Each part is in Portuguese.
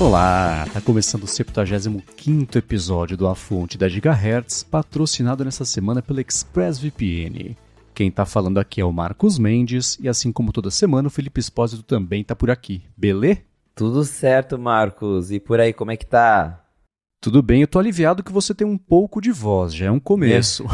Olá, tá começando o 75 episódio do A Fonte da Gigahertz, patrocinado nessa semana pela ExpressVPN. Quem tá falando aqui é o Marcos Mendes, e assim como toda semana, o Felipe Espósito também tá por aqui, belê? Tudo certo, Marcos. E por aí, como é que tá? Tudo bem, eu tô aliviado que você tem um pouco de voz, já é um começo.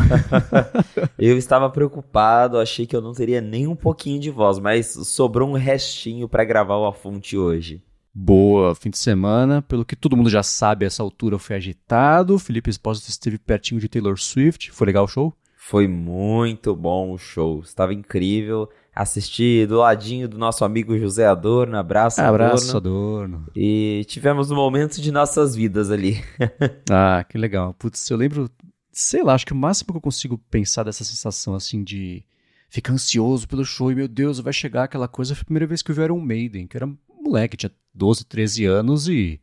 eu estava preocupado, achei que eu não teria nem um pouquinho de voz, mas sobrou um restinho para gravar o A Fonte hoje. Boa, fim de semana, pelo que todo mundo já sabe, essa altura foi agitado. Felipe Espósito esteve pertinho de Taylor Swift. Foi legal o show? Foi muito bom o show, estava incrível. Assisti do ladinho do nosso amigo José Adorno, abraço, abraço Adorno. Adorno. E tivemos um momento de nossas vidas ali. ah, que legal. Putz, eu lembro, sei lá, acho que o máximo que eu consigo pensar dessa sensação assim de ficar ansioso pelo show e meu Deus, vai chegar aquela coisa. Foi a primeira vez que eu vi Iron Maiden, que era moleque, tinha 12, 13 anos e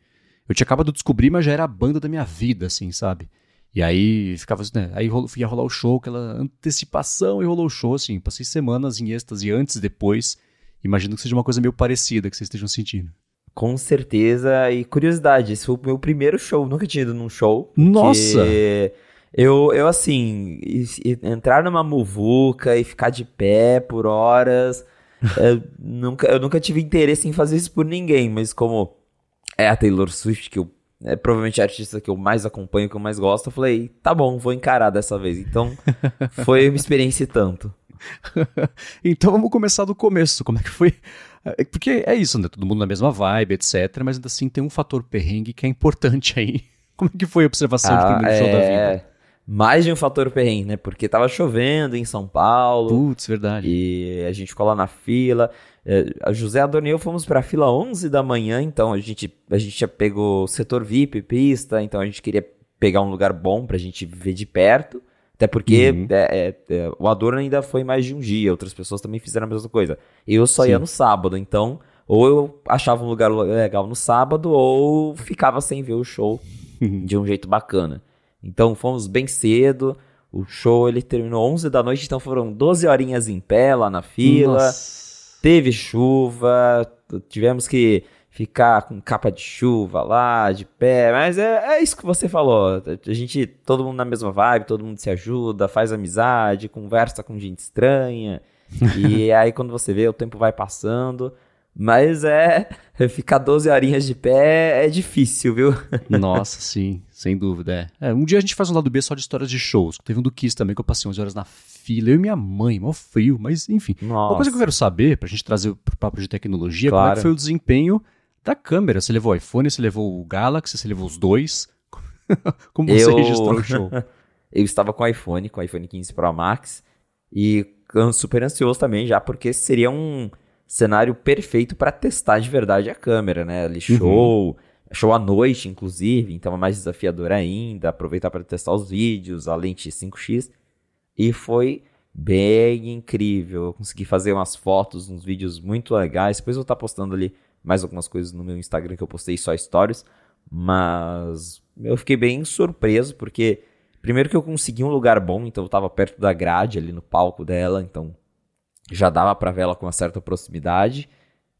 eu tinha acabado de descobrir, mas já era a banda da minha vida, assim, sabe? E aí ficava, né, aí ia rolar o show, aquela antecipação e rolou o show, assim, passei semanas em êxtase antes e depois. Imagino que seja uma coisa meio parecida que vocês estejam sentindo. Com certeza, e curiosidade, esse foi o meu primeiro show, nunca tinha ido num show. Nossa! Eu, eu assim, entrar numa muvuca e ficar de pé por horas, eu, nunca, eu nunca tive interesse em fazer isso por ninguém, mas como é a Taylor Swift, que eu, é provavelmente a artista que eu mais acompanho, que eu mais gosto, eu falei, tá bom, vou encarar dessa vez. Então, foi uma experiência e tanto. então vamos começar do começo. Como é que foi? É, porque é isso, né? Todo mundo na mesma vibe, etc. Mas ainda assim tem um fator perrengue que é importante aí. Como é que foi a observação ah, primeiro é... show da é, vida? Mais de um fator perrengue, né? Porque tava chovendo em São Paulo. Putz, verdade. E a gente ficou lá na fila. É, a José Adorno e eu fomos pra fila 11 da manhã, então a gente, a gente já pegou setor VIP, pista, então a gente queria pegar um lugar bom pra gente ver de perto. Até porque uhum. é, é, é, o Adorno ainda foi mais de um dia, outras pessoas também fizeram a mesma coisa. Eu só Sim. ia no sábado, então ou eu achava um lugar legal no sábado, ou ficava sem ver o show de um jeito bacana. Então fomos bem cedo. O show ele terminou 11 da noite, então foram 12 horinhas em pé lá na fila. Nossa. Teve chuva, tivemos que ficar com capa de chuva lá, de pé, mas é, é isso que você falou. A gente, todo mundo na mesma vibe, todo mundo se ajuda, faz amizade, conversa com gente estranha. e aí quando você vê, o tempo vai passando. Mas é. Ficar 12 horinhas de pé é difícil, viu? Nossa, sim, sem dúvida. É. é. um dia a gente faz um lado B só de histórias de shows. Teve um do Kiss também que eu passei 11 horas na fila. Eu e minha mãe, mó frio, mas enfim. Nossa. Uma coisa que eu quero saber, pra gente trazer pro papo de tecnologia, claro. como é que foi o desempenho da câmera? Você levou o iPhone, você levou o Galaxy, você levou os dois? como você eu... registrou o show? eu estava com o iPhone, com o iPhone 15 Pro Max. E super ansioso também já, porque seria um cenário perfeito para testar de verdade a câmera, né? Ali uhum. show, uhum. Show à noite, inclusive, então é mais desafiador ainda, aproveitar para testar os vídeos, a lente 5x. E foi bem incrível. Eu consegui fazer umas fotos, uns vídeos muito legais. Depois eu vou estar tá postando ali mais algumas coisas no meu Instagram que eu postei só stories. Mas eu fiquei bem surpreso, porque primeiro que eu consegui um lugar bom, então eu estava perto da grade ali no palco dela, então já dava para ver ela com uma certa proximidade.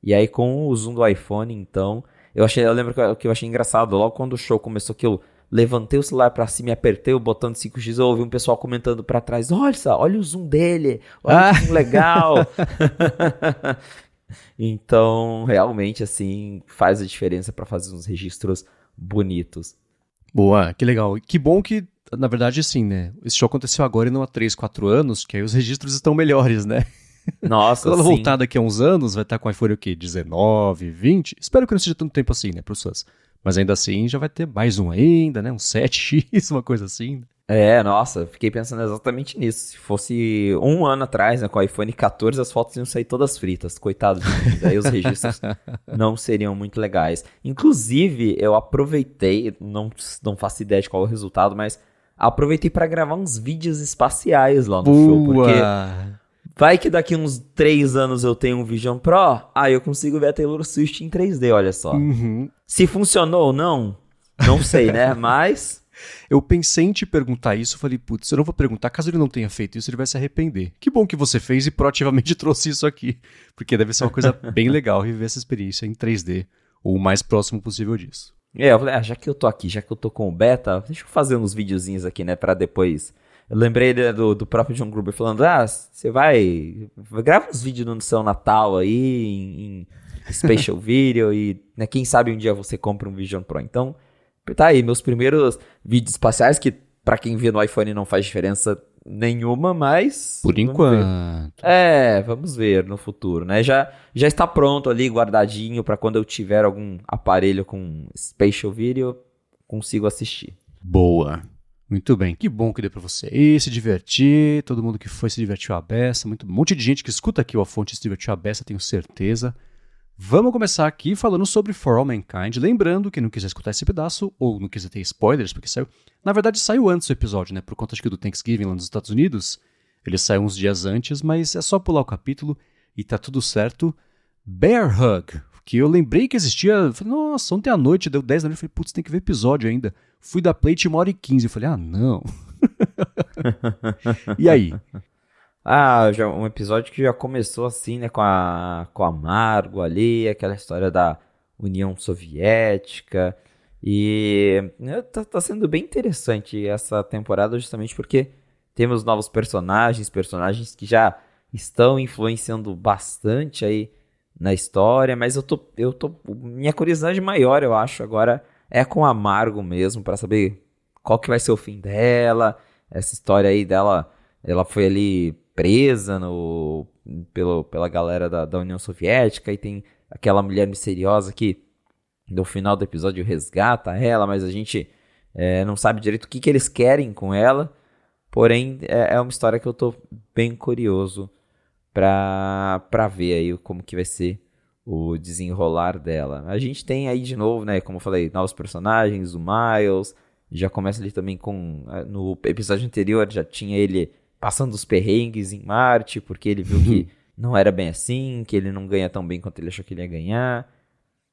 E aí com o zoom do iPhone, então, eu achei, eu lembro que eu, que eu achei engraçado, logo quando o show começou que eu levantei o celular para cima e apertei o botão de 5x, eu ouvi um pessoal comentando para trás: "Olha olha o zoom dele, olha ah. que legal". então, realmente assim, faz a diferença para fazer uns registros bonitos. Boa, que legal. Que bom que na verdade, assim, né? Esse show aconteceu agora e não há 3, 4 anos, que aí os registros estão melhores, né? Nossa, Quando ela voltar daqui a uns anos, vai estar com o iPhone o quê? 19, 20? Espero que não seja tanto tempo assim, né, para os fãs. Mas ainda assim, já vai ter mais um ainda, né? Um 7X, uma coisa assim. É, nossa, fiquei pensando exatamente nisso. Se fosse um ano atrás, né, com o iPhone 14, as fotos iam sair todas fritas. Coitado de mim. Aí os registros não seriam muito legais. Inclusive, eu aproveitei, não, não faço ideia de qual é o resultado, mas aproveitei para gravar uns vídeos espaciais lá no Boa. show. Porque Vai que daqui uns 3 anos eu tenho um Vision Pro, aí eu consigo ver a Taylor Swift em 3D, olha só. Uhum. Se funcionou ou não, não sei, né? Mas. Eu pensei em te perguntar isso, falei, putz, eu não vou perguntar, caso ele não tenha feito isso, ele vai se arrepender. Que bom que você fez e proativamente trouxe isso aqui, porque deve ser uma coisa bem legal reviver essa experiência em 3D. ou o mais próximo possível disso. É, eu falei, ah, já que eu tô aqui, já que eu tô com o beta, deixa eu fazer uns videozinhos aqui, né, pra depois. Eu lembrei do, do próprio John Gruber falando, ah, você vai, grava uns vídeos no seu Natal aí, em, em Special Video, e né, quem sabe um dia você compra um Vision Pro. Então, tá aí, meus primeiros vídeos espaciais, que para quem vê no iPhone não faz diferença nenhuma, mas. Por enquanto. É, vamos ver no futuro, né? Já, já está pronto ali, guardadinho, para quando eu tiver algum aparelho com Spatial Video, consigo assistir. Boa. Muito bem, que bom que deu para você ir, se divertir, todo mundo que foi se divertiu a beça, muito, um monte de gente que escuta aqui o A Fonte se divertiu a beça, tenho certeza. Vamos começar aqui falando sobre For All Mankind. Lembrando que não quiser escutar esse pedaço, ou não quiser ter spoilers, porque saiu. Na verdade, saiu antes do episódio, né? Por conta de que do Thanksgiving lá nos Estados Unidos. Ele saiu uns dias antes, mas é só pular o capítulo e tá tudo certo. Bear Hug, que eu lembrei que existia. Falei, nossa, ontem à noite deu 10 da noite. Falei, putz, tem que ver episódio ainda. Fui da Plate uma hora e 15. Falei, ah, não. e aí? Ah, já, um episódio que já começou assim, né, com a, com a Margo ali, aquela história da União Soviética. E né, tá, tá sendo bem interessante essa temporada, justamente porque temos novos personagens, personagens que já estão influenciando bastante aí na história, mas eu tô, eu tô, minha curiosidade maior, eu acho, agora é com a Margo mesmo, para saber qual que vai ser o fim dela, essa história aí dela, ela foi ali presa no, pelo, pela galera da, da União Soviética e tem aquela mulher misteriosa que no final do episódio resgata ela, mas a gente é, não sabe direito o que, que eles querem com ela. Porém, é, é uma história que eu tô bem curioso pra, pra ver aí como que vai ser o desenrolar dela. A gente tem aí de novo, né, como eu falei, novos personagens, o Miles, já começa ali também com, é, no episódio anterior já tinha ele passando os perrengues em Marte, porque ele viu que não era bem assim, que ele não ganha tão bem quanto ele achou que ele ia ganhar.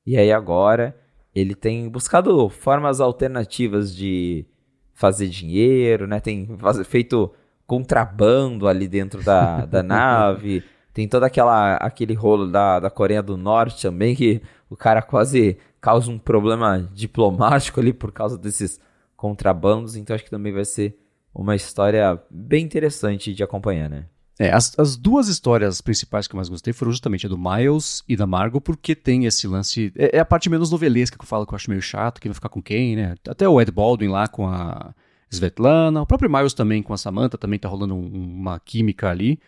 E aí agora ele tem buscado formas alternativas de fazer dinheiro, né? Tem feito contrabando ali dentro da, da nave. Tem todo aquela, aquele rolo da, da Coreia do Norte também, que o cara quase causa um problema diplomático ali por causa desses contrabandos. Então acho que também vai ser uma história bem interessante de acompanhar, né? É, as, as duas histórias principais que eu mais gostei foram justamente a do Miles e da Margot, porque tem esse lance. É, é, a parte menos novelesca que eu falo que eu acho meio chato, quem vai ficar com quem, né? Até o Ed Baldwin lá com a Svetlana, o próprio Miles também com a Samantha, também tá rolando um, uma química ali.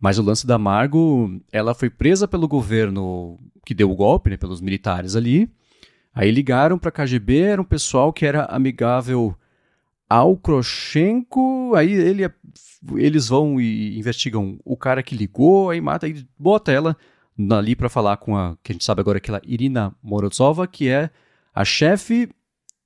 Mas o lance da Margot, ela foi presa pelo governo que deu o golpe, né? Pelos militares ali. Aí ligaram pra KGB, era um pessoal que era amigável ao Krochenko, aí ele, eles vão e investigam o cara que ligou, aí mata, e bota ela ali para falar com a, que a gente sabe agora, aquela Irina Morozova, que é a chefe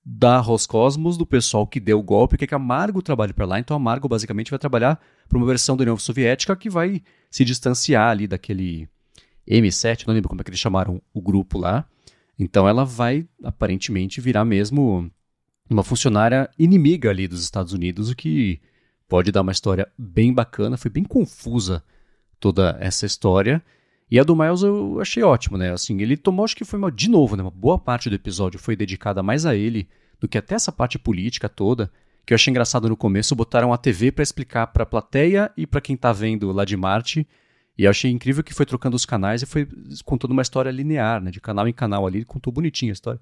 da Roscosmos, do pessoal que deu o golpe, que é que a Margo trabalha para lá. Então a Margo basicamente vai trabalhar para uma versão da União Soviética que vai se distanciar ali daquele M7, não lembro como é que eles chamaram o grupo lá. Então ela vai aparentemente virar mesmo uma funcionária inimiga ali dos Estados Unidos, o que pode dar uma história bem bacana. Foi bem confusa toda essa história. E a do Miles eu achei ótimo, né? Assim, ele tomou, acho que foi uma, de novo, né? Uma boa parte do episódio foi dedicada mais a ele do que até essa parte política toda. Que eu achei engraçado no começo, botaram a TV para explicar para a plateia e para quem tá vendo lá de Marte. E eu achei incrível que foi trocando os canais e foi contando uma história linear, né? De canal em canal ali, contou bonitinho a história.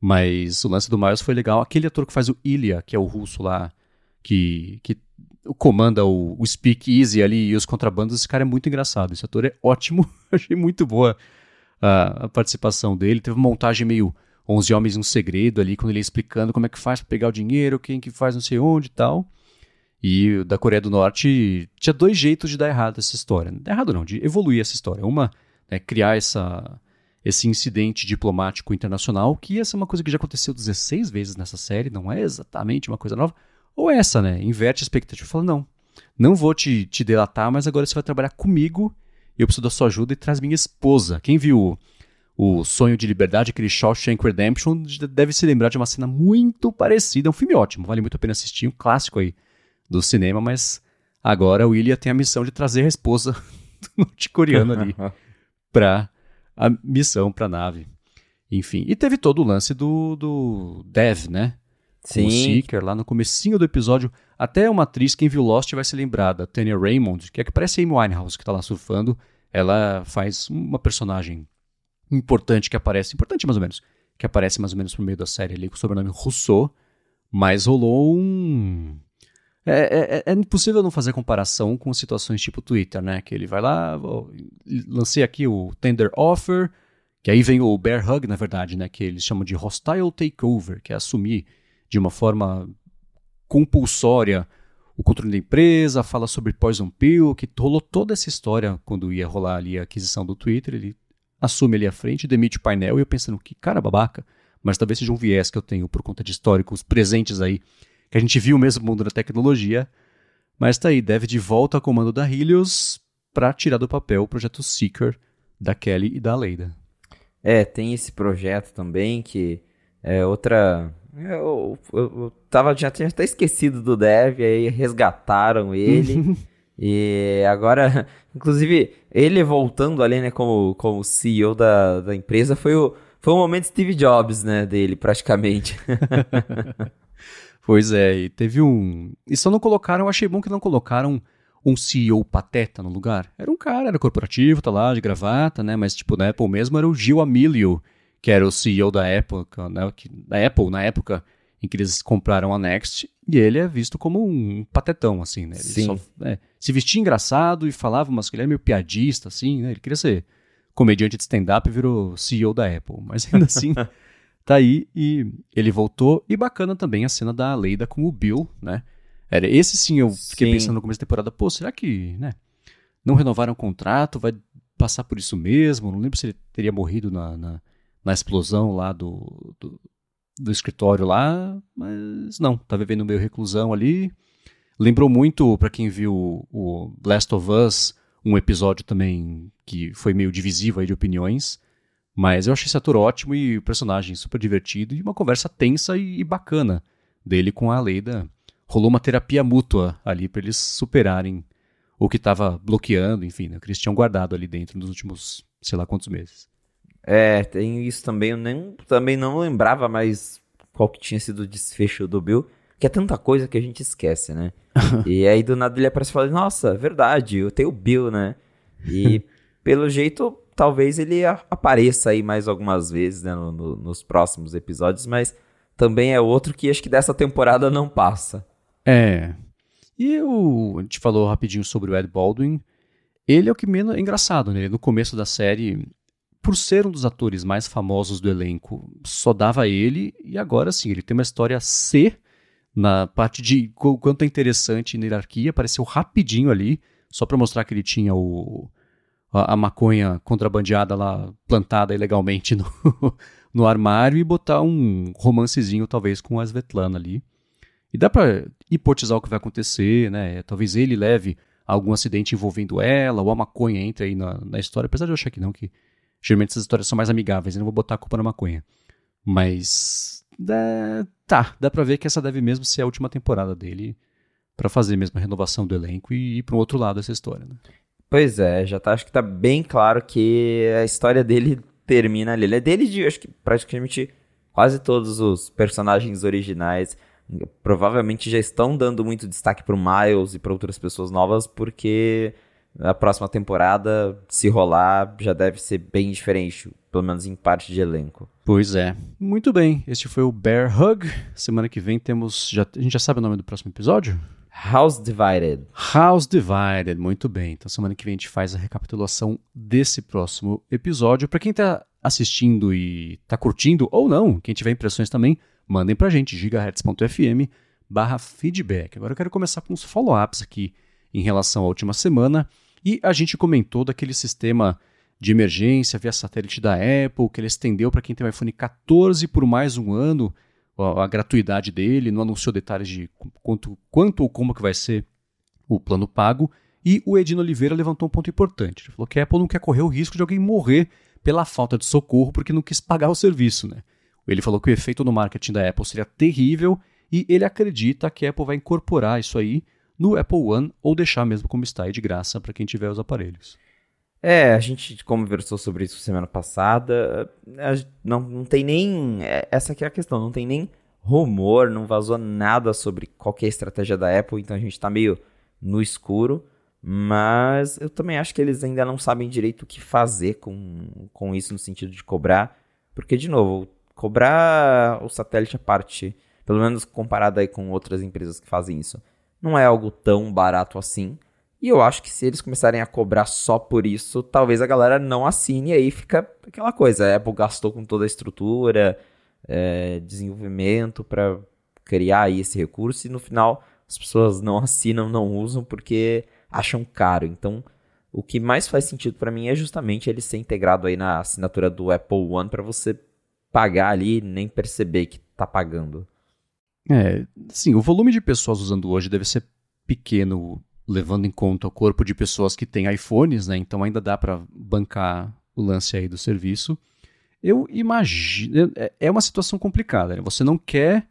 Mas o lance do Miles foi legal. Aquele ator que faz o Ilya, que é o russo lá, que, que comanda o, o Speak Easy ali e os contrabandos, esse cara é muito engraçado. Esse ator é ótimo. Achei muito boa a, a, participação dele. Teve uma montagem meio 11 Homens um Segredo ali, quando ele ia explicando como é que faz para pegar o dinheiro, quem que faz não sei onde e tal. E da Coreia do Norte tinha dois jeitos de dar errado essa história. Dar errado não, de evoluir essa história. Uma é criar essa esse incidente diplomático internacional, que essa é uma coisa que já aconteceu 16 vezes nessa série, não é exatamente uma coisa nova. Ou essa, né? Inverte a expectativa e fala: não, não vou te, te delatar, mas agora você vai trabalhar comigo, eu preciso da sua ajuda e traz minha esposa. Quem viu o, Sonho de Liberdade, aquele Shawshank Redemption, deve se lembrar de uma cena muito parecida. É um filme ótimo, vale muito a pena assistir, um clássico aí do cinema, mas agora o William tem a missão de trazer a esposa do norte-coreano ali pra a missão para a nave. Enfim, e teve todo o lance do, do Dev, né? Sim. o Seeker lá no comecinho do episódio. Até uma atriz, quem viu Lost vai se lembrar, da Tanya Raymond, que é que parece a Amy Winehouse, que tá lá surfando. Ela faz uma personagem importante que aparece, importante mais ou menos, que aparece mais ou menos no meio da série ali, com o sobrenome Rousseau, mas rolou um... É, é, é, impossível não fazer comparação com situações tipo Twitter, né? Que ele vai lá, lancei aqui o Tender Offer, que aí vem o Bear Hug, na verdade, né? Que eles chamam de Hostile Takeover, que é assumir de uma forma compulsória o controle da empresa, fala sobre Poison Pill, que rolou toda essa história quando ia rolar ali a aquisição do Twitter, ele assume ali à frente, demite o painel, e eu pensando, que cara babaca, mas talvez seja um viés que eu tenho por conta de históricos presentes aí, que a gente viu mesmo mundo da tecnologia, mas tá aí, deve de volta ao comando da Helios para tirar do papel o projeto Seeker da Kelly e da Leida. É, tem esse projeto também que é outra eu, eu, eu tava, já tinha até esquecido do Dev, aí resgataram ele. e agora, inclusive, ele voltando ali, né, como, como CEO da, da empresa, foi o, foi o momento Steve Jobs, né, dele, praticamente. pois é, e teve um. E só não colocaram, eu achei bom que não colocaram um CEO pateta no lugar. Era um cara, era corporativo, tá lá, de gravata, né, mas tipo, na Apple mesmo era o Gil Amilio que era o CEO da Apple, né, da Apple na época em que eles compraram a Next, e ele é visto como um patetão, assim, né? Ele Sim. Só, é, se vestia engraçado e falava, mas que ele é meio piadista, assim, né? Ele queria ser comediante de stand-up e virou CEO da Apple, mas ainda assim tá aí e ele voltou. E bacana também a cena da Leida com o Bill, né? Era esse sim, eu fiquei sim. pensando no começo da temporada, pô, será que, né? Não renovaram o contrato, vai passar por isso mesmo? Não lembro se ele teria morrido na, na na explosão lá do, do, do escritório lá, mas não, tá vivendo meio reclusão ali. Lembrou muito, para quem viu o Last of Us, um episódio também que foi meio divisivo aí de opiniões. Mas eu achei esse ator ótimo e o personagem super divertido e uma conversa tensa e, bacana dele com a Leida. Rolou uma terapia mútua ali para eles superarem o que estava bloqueando, enfim, né, que eles tinham guardado ali dentro nos últimos sei lá quantos meses. É, tem isso também. Eu nem, também não lembrava mais qual que tinha sido o desfecho do Bill. Que é tanta coisa que a gente esquece, né? e aí do nada ele aparece e fala: Nossa, verdade, eu tenho o Bill, né? E pelo jeito, talvez ele apareça aí mais algumas vezes, né? No, no, nos próximos episódios, mas também é outro que acho que dessa temporada não passa. É. E o, a gente falou rapidinho sobre o Ed Baldwin. Ele é o que menos. É engraçado, né? No começo da série, por ser um dos atores mais famosos do elenco, só dava ele, e agora sim, ele tem uma história C na parte de quanto é interessante na hierarquia, apareceu rapidinho ali, só para mostrar que ele tinha o, a, a, maconha contrabandeada lá, plantada ilegalmente no, no armário, e botar um romancezinho, talvez, com a Svetlana ali. E dá para hipotizar o que vai acontecer, né? Talvez ele leve algum acidente envolvendo ela, ou a maconha entre aí na, na história, apesar de eu achar que não, que Geralmente essas histórias são mais amigáveis, eu não vou botar a culpa na maconha. Mas. É, tá, dá pra ver que essa deve mesmo ser a última temporada dele para fazer mesmo a renovação do elenco e ir para um outro lado dessa história. Né? Pois é, já tá, acho que tá bem claro que a história dele termina ali. Ele é dele de, acho que praticamente quase todos os personagens originais provavelmente já estão dando muito destaque pro Miles e para outras pessoas novas porque a próxima temporada, se rolar, já deve ser bem diferente, pelo menos em parte de elenco. Pois é. Muito bem, este foi o Bear Hug. Semana que vem temos. Já, a gente já sabe o nome do próximo episódio? House Divided. House Divided, muito bem. Então semana que vem a gente faz a recapitulação desse próximo episódio. Para quem tá assistindo e tá curtindo, ou não, quem tiver impressões também, mandem pra gente, gigahertz.fm barra feedback. Agora eu quero começar com os follow-ups aqui em relação à última semana. E a gente comentou daquele sistema de emergência via satélite da Apple, que ele estendeu para quem tem o iPhone 14 por mais um ano, a, a, gratuidade dele, não anunciou detalhes de quanto, quanto ou como que vai ser o plano pago. E o Edino Oliveira levantou um ponto importante. Ele falou que a Apple não quer correr o risco de alguém morrer pela falta de socorro porque não quis pagar o serviço. Né? Ele falou que o efeito no marketing da Apple seria terrível e ele acredita que a Apple vai incorporar isso aí no Apple One ou deixar mesmo como está aí de graça para quem tiver os aparelhos. É, a gente conversou sobre isso semana passada. Não, não tem nem. É, essa aqui é a questão, não tem nem rumor, não vazou nada sobre qual é estratégia da Apple, então a gente tá meio no escuro. Mas eu também acho que eles ainda não sabem direito o que fazer com, com isso no sentido de cobrar. Porque, de novo, cobrar o satélite à parte, pelo menos comparado aí com outras empresas que fazem isso, não é algo tão barato assim. E eu acho que se eles começarem a cobrar só por isso, talvez a galera não assine e aí fica aquela coisa. A Apple gastou com toda a estrutura, é, desenvolvimento para criar aí esse recurso e no final as pessoas não assinam, não usam porque acham caro. Então, o que mais faz sentido para mim é justamente ele ser integrado aí na assinatura do Apple One para você pagar ali e nem perceber que tá pagando. É, sim, o volume de pessoas usando hoje deve ser pequeno levando em conta o corpo de pessoas que têm iPhones, né? Então ainda dá para bancar o lance aí do serviço. Eu imagino. É, é uma situação complicada, né? Você não quer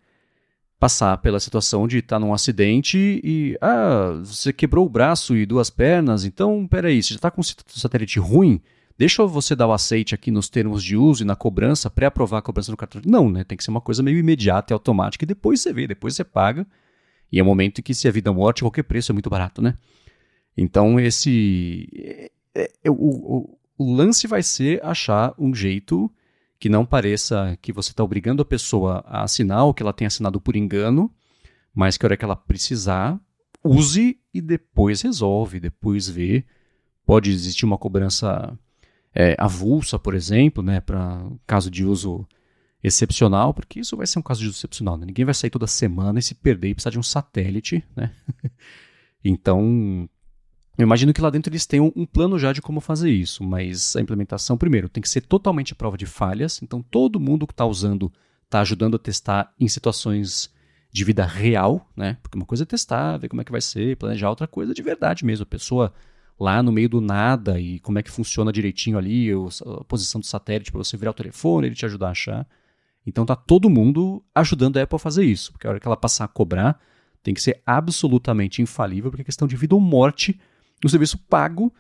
passar pela situação de estar tá num acidente e. Ah, você quebrou o braço e duas pernas, então peraí, você já está com um satélite ruim? Deixa você dar o aceite aqui nos termos de uso e na cobrança, pré-aprovar a cobrança do cartão. Não, né? Tem que ser uma coisa meio imediata e automática e depois você vê, depois você paga e é um momento em que se a vida ou morte, qualquer preço é muito barato, né? Então esse... É, é, o, o, o lance vai ser achar um jeito que não pareça que você está obrigando a pessoa a assinar ou que ela tenha assinado por engano, mas que a hora que ela precisar, use e depois resolve, depois vê. Pode existir uma cobrança é, avulsa, por exemplo, né, para caso de uso excepcional, porque isso vai ser um caso de excepcional. Né? Ninguém vai sair toda semana e se perder e precisar de um satélite. Né? então, eu imagino que lá dentro eles tenham um plano já de como fazer isso, mas a implementação, primeiro, tem que ser totalmente prova de falhas. Então, todo mundo que está usando está ajudando a testar em situações de vida real, né? Porque uma coisa é testar, ver como é que vai ser, planejar outra coisa de verdade mesmo. A pessoa lá no meio do nada e como é que funciona direitinho ali, a posição do satélite para você virar o telefone, ele te ajudar a achar. Então tá todo mundo ajudando a Apple a fazer isso, porque a hora que ela passar a cobrar, tem que ser absolutamente infalível, porque a questão de vida ou morte no serviço pago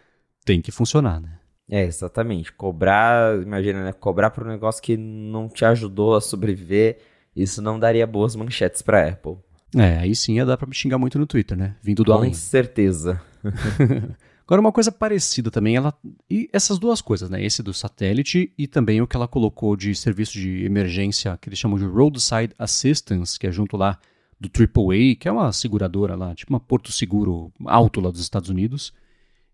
tem que funcionar, né? É, exatamente. Cobrar, imagina, né? Cobrar por um negócio que não te ajudou a sobreviver, isso não daria boas manchetes para Apple. É, aí sim ia dar pra me xingar muito no Twitter, né? Vindo do Com além. Com certeza. Agora, uma coisa parecida também, ela. E essas duas coisas, né? Esse do satélite e também o que ela colocou de serviço de emergência, que eles chamam de Roadside Assistance, que é junto lá do AAA, que é uma seguradora lá, tipo uma Porto Seguro alto lá dos Estados Unidos.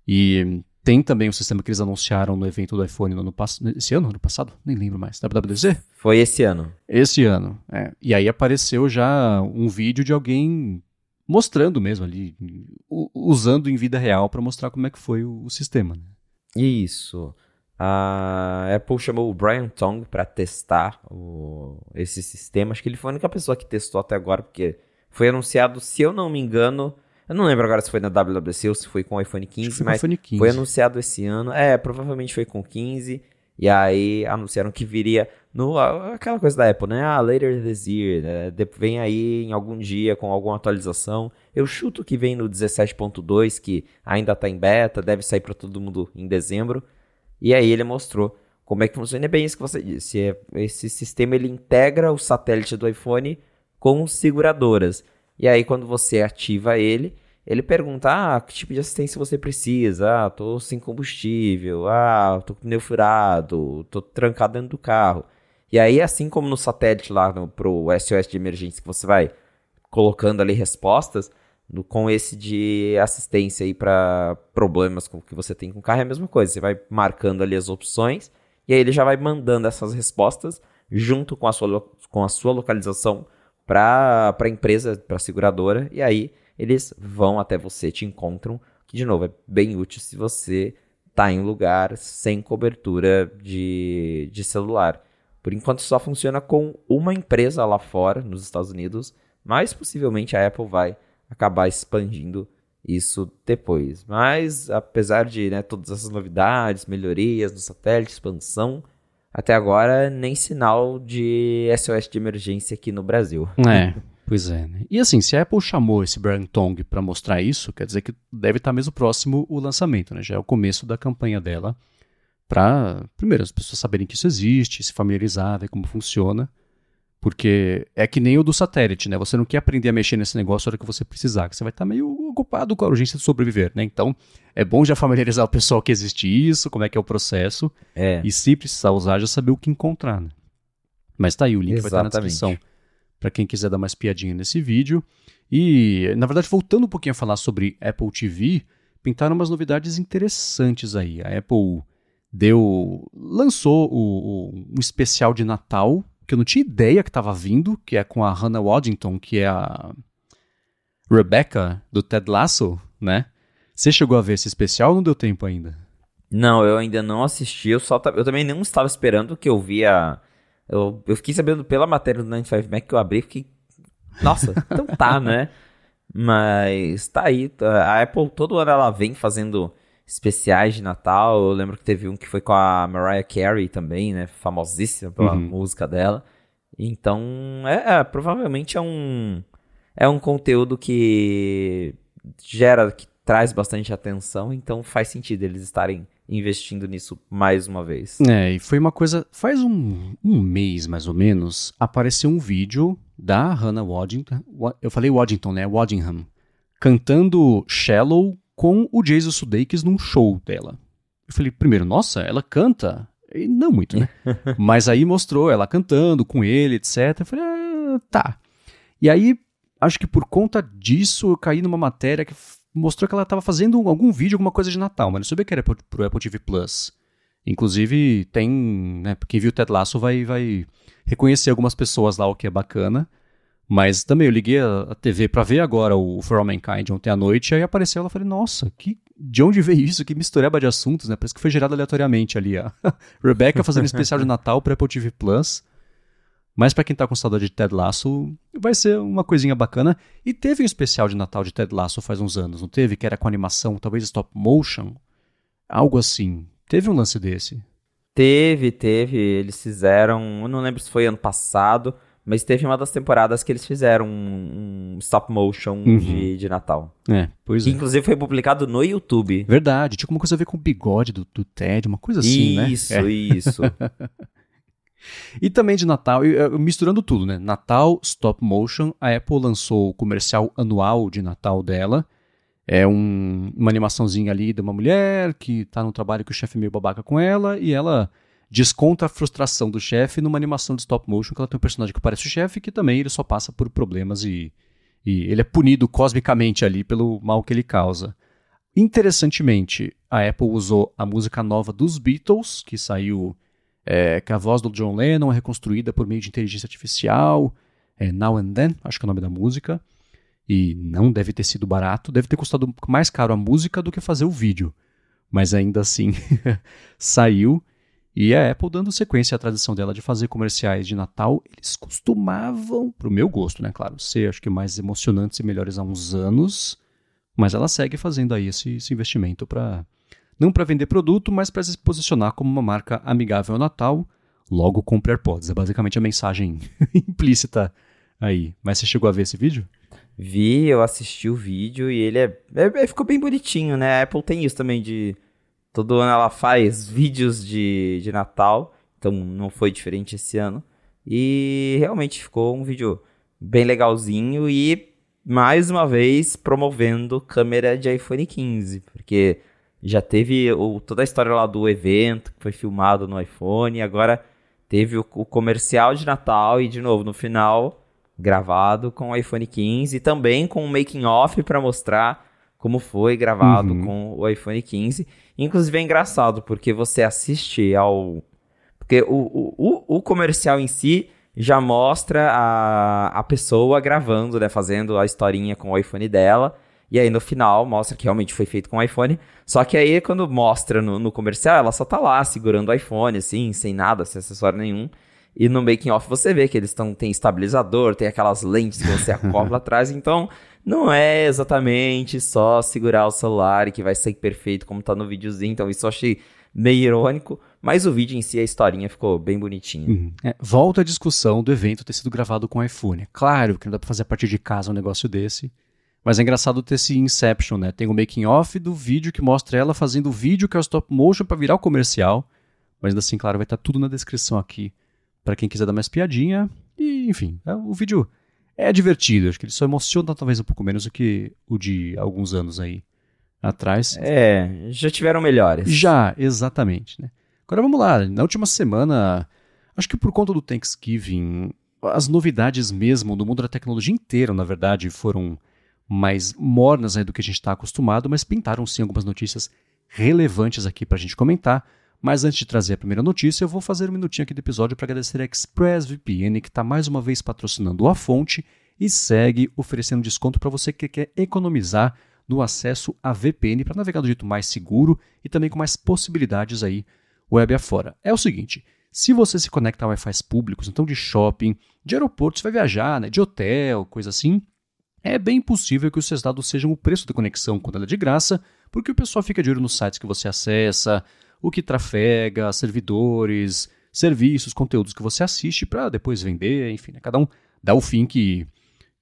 E tem também o sistema que eles anunciaram no evento do iPhone no ano passado. Esse ano? Ano passado? Nem lembro mais. WWDC? Foi esse ano. Esse ano, é. E aí apareceu já um vídeo de alguém mostrando mesmo ali, usando em vida real para mostrar como é que foi o, o sistema. Né? Isso. A Apple chamou o Brian Tong para testar o, esse sistema. Acho que ele foi a única pessoa que testou até agora, porque foi anunciado, se eu não me engano, eu não lembro agora se foi na WWDC ou se foi com o iPhone 15, foi mas iPhone 15. foi anunciado esse ano. É, provavelmente foi com 15. E aí anunciaram que viria no aquela coisa da Apple, né? Ah, later this year, né? vem aí em algum dia com alguma atualização. Eu chuto que vem no 17.2, que ainda está em beta, deve sair para todo mundo em dezembro. E aí ele mostrou como é que funciona. É bem isso que você disse. É, esse sistema ele integra o satélite do iPhone com seguradoras. E aí quando você ativa ele, ele pergunta: ah, que tipo de assistência você precisa? Ah, tô sem combustível. Ah, tô com pneu furado. Tô trancado dentro do carro. E aí, assim como no satélite lá no, pro SOS de emergência, que você vai colocando ali respostas, no, com esse de assistência aí para problemas com, que você tem com o carro, é a mesma coisa. Você vai marcando ali as opções e aí ele já vai mandando essas respostas junto com a sua, com a sua localização para a empresa, para a seguradora, e aí eles vão até você, te encontram, que de novo é bem útil se você está em um lugar sem cobertura de, de celular. Por enquanto só funciona com uma empresa lá fora, nos Estados Unidos, mas possivelmente a Apple vai acabar expandindo isso depois. Mas apesar de né, todas essas novidades, melhorias no satélite, expansão, até agora nem sinal de SOS de emergência aqui no Brasil. É. Pois é, né? E assim, se a Apple chamou esse Brian Tong para mostrar isso, quer dizer que deve estar mesmo próximo o lançamento, né? Já é o começo da campanha dela para, primeiro, as pessoas saberem que isso existe, se familiarizar, ver como funciona. Porque é que nem o do satélite, né? Você não quer aprender a mexer nesse negócio na hora que você precisar, que você vai estar meio ocupado com a urgência de sobreviver, né? Então, é bom já familiarizar o pessoal que existe isso, como é que é o processo. É. E se precisar usar, já saber o que encontrar, né? Mas tá aí, o link vai estar na Exatamente. descrição para quem quiser dar mais piadinha nesse vídeo. E, na verdade, voltando um pouquinho a falar sobre Apple TV, pintaram umas novidades interessantes aí. A Apple deu lançou o, o- um especial de Natal que eu não tinha ideia que estava vindo, que é com a Hannah Waddington, que é a Rebecca do Ted Lasso, né? Você chegou a ver esse especial ou não deu tempo ainda? Não, eu ainda não assisti. Eu, só, eu também não estava esperando que eu via. Eu, eu fiquei sabendo pela matéria do 95 Mac que eu abri e fiquei. Nossa, então tá, né? Mas tá aí. tá- A Apple todo ano ela vem fazendo especiais de Natal. Eu lembro que teve um que foi com a Mariah Carey também, né? Famosíssima pela Uhum. música dela. Então, é, é, provavelmente é um. É um conteúdo que gera, que traz bastante atenção, então faz sentido eles estarem investindo nisso mais uma vez. É, e foi uma coisa. Faz um, um mês mais ou menos, apareceu um vídeo da Hannah Waddington. Wa- Eu falei Waddington, né? Waddingham. Cantando Shallow com o Jason Sudeikis num show dela. Eu falei, primeiro, nossa, ela canta? E não muito, né? Mas aí mostrou ela cantando com ele, etc. Eu falei, ah, tá. E aí, acho que por conta disso, eu caí numa matéria que mostrou que ela estava fazendo algum vídeo, alguma coisa de Natal, mas não sabia que era pro, pro Apple TV Plus. Inclusive, tem, né, quem viu o Ted Lasso vai, vai reconhecer algumas pessoas lá, o que é bacana. Mas também eu liguei a, a TV pra ver agora o For All Mankind ontem à noite, aí apareceu ela e falei, nossa, que, de onde veio isso? Que mistureba de assuntos, né? Parece que foi gerado aleatoriamente ali, a Rebecca fazendo especial de Natal pro Apple TV Plus. Mas pra quem tá com saudade de Ted Lasso, vai ser uma coisinha bacana. E teve um especial de Natal de Ted Lasso faz uns anos, não teve? Que era com animação, talvez stop motion? Algo assim. Teve um lance desse. Teve, teve, eles fizeram, eu não lembro se foi ano passado, mas teve uma das temporadas que eles fizeram um, um stop motion Uhum. de, de Natal. É, pois Que é. inclusive foi publicado no YouTube. Verdade, tinha alguma coisa a ver com o bigode do, do Ted, uma coisa assim, né? isso, É. isso. E também de Natal, eh, misturando tudo, né? Natal, stop motion, a Apple lançou o comercial anual de Natal dela. É um- uma animaçãozinha ali de uma mulher que tá num trabalho que o chefe é meio babaca com ela e ela desconta a frustração do chefe numa animação de stop motion que ela tem um personagem que parece o chefe que também ele só passa por problemas e, e ele é punido cosmicamente ali pelo mal que ele causa. Interessantemente, a Apple usou a música nova dos Beatles, que saiu é, que a voz do John Lennon é reconstruída por meio de inteligência artificial, é Now and Then, acho que é o nome da música, e não deve ter sido barato, deve ter custado mais caro a música do que fazer o vídeo, mas ainda assim saiu, e a Apple dando sequência à tradição dela de fazer comerciais de Natal, eles costumavam, pro meu gosto, né, claro, ser acho que mais emocionantes e melhores há uns anos, mas ela segue fazendo aí esse, esse investimento para não para vender produto, mas para se posicionar como uma marca amigável ao Natal. Logo compre AirPods. É basicamente a mensagem implícita aí. Mas você chegou a ver esse vídeo? Vi, eu assisti o vídeo e ele é, é- é- ficou bem bonitinho, né? A Apple tem isso também de todo ano ela faz vídeos de, de Natal, então não foi diferente esse ano. E realmente ficou um vídeo bem legalzinho e mais uma vez promovendo câmera de iPhone 15, porque já teve o- toda a história lá do evento que foi filmado no iPhone, agora teve o, o comercial de Natal e de novo no final gravado com o iPhone 15 e também com um making off para mostrar como foi gravado Uhum. com o iPhone 15. Inclusive é engraçado porque você assiste ao porque o, o, o- o comercial em si já mostra a, a pessoa gravando, né, fazendo a historinha com o iPhone dela. E aí no final mostra que realmente foi feito com o iPhone. Só que aí quando mostra no, no comercial, ela só tá lá segurando o iPhone, assim, sem nada, sem acessório nenhum. E no making off você vê que eles tão, tem estabilizador, tem aquelas lentes que você acopla atrás. Então não é exatamente só segurar o celular e que vai sair perfeito como tá no videozinho. Então isso eu achei meio irônico, mas o vídeo em si, a historinha ficou bem bonitinha. Uhum. É, volta a discussão do evento ter sido gravado com iPhone. É claro que não dá pra fazer a partir de casa um negócio desse, mas é engraçado ter esse Inception, né? Tem o making off do vídeo que mostra ela fazendo o vídeo que é o stop motion para virar o comercial, mas ainda assim, claro, vai estar tá tudo na descrição aqui para quem quiser dar mais piadinha. E, enfim, é, o vídeo é divertido. Acho que ele só emociona talvez um pouco menos do que o de alguns anos aí atrás. É, já tiveram melhores. Já, exatamente, né? Agora vamos lá. Na última semana, acho que por conta do Thanksgiving, as novidades mesmo no mundo da tecnologia inteiro, na verdade, foram mais mornas do que a gente está acostumado, mas pintaram sim algumas notícias relevantes aqui para a gente comentar. Mas antes de trazer a primeira notícia, eu vou fazer um minutinho aqui do episódio para agradecer a ExpressVPN, que está mais uma vez patrocinando a fonte e segue oferecendo desconto para você que quer economizar no acesso a VPN para navegar do jeito mais seguro e também com mais possibilidades aí web afora. É o seguinte, se você se conecta a Wi-Fi públicos, então de shopping, de aeroporto, você vai viajar, né, de hotel, coisa assim, é bem possível que os seus dados sejam o preço da conexão quando ela é de graça, porque o pessoal fica de olho nos sites que você acessa, o que trafega, servidores, serviços, conteúdos que você assiste para depois vender, enfim, né? cada um dá o fim que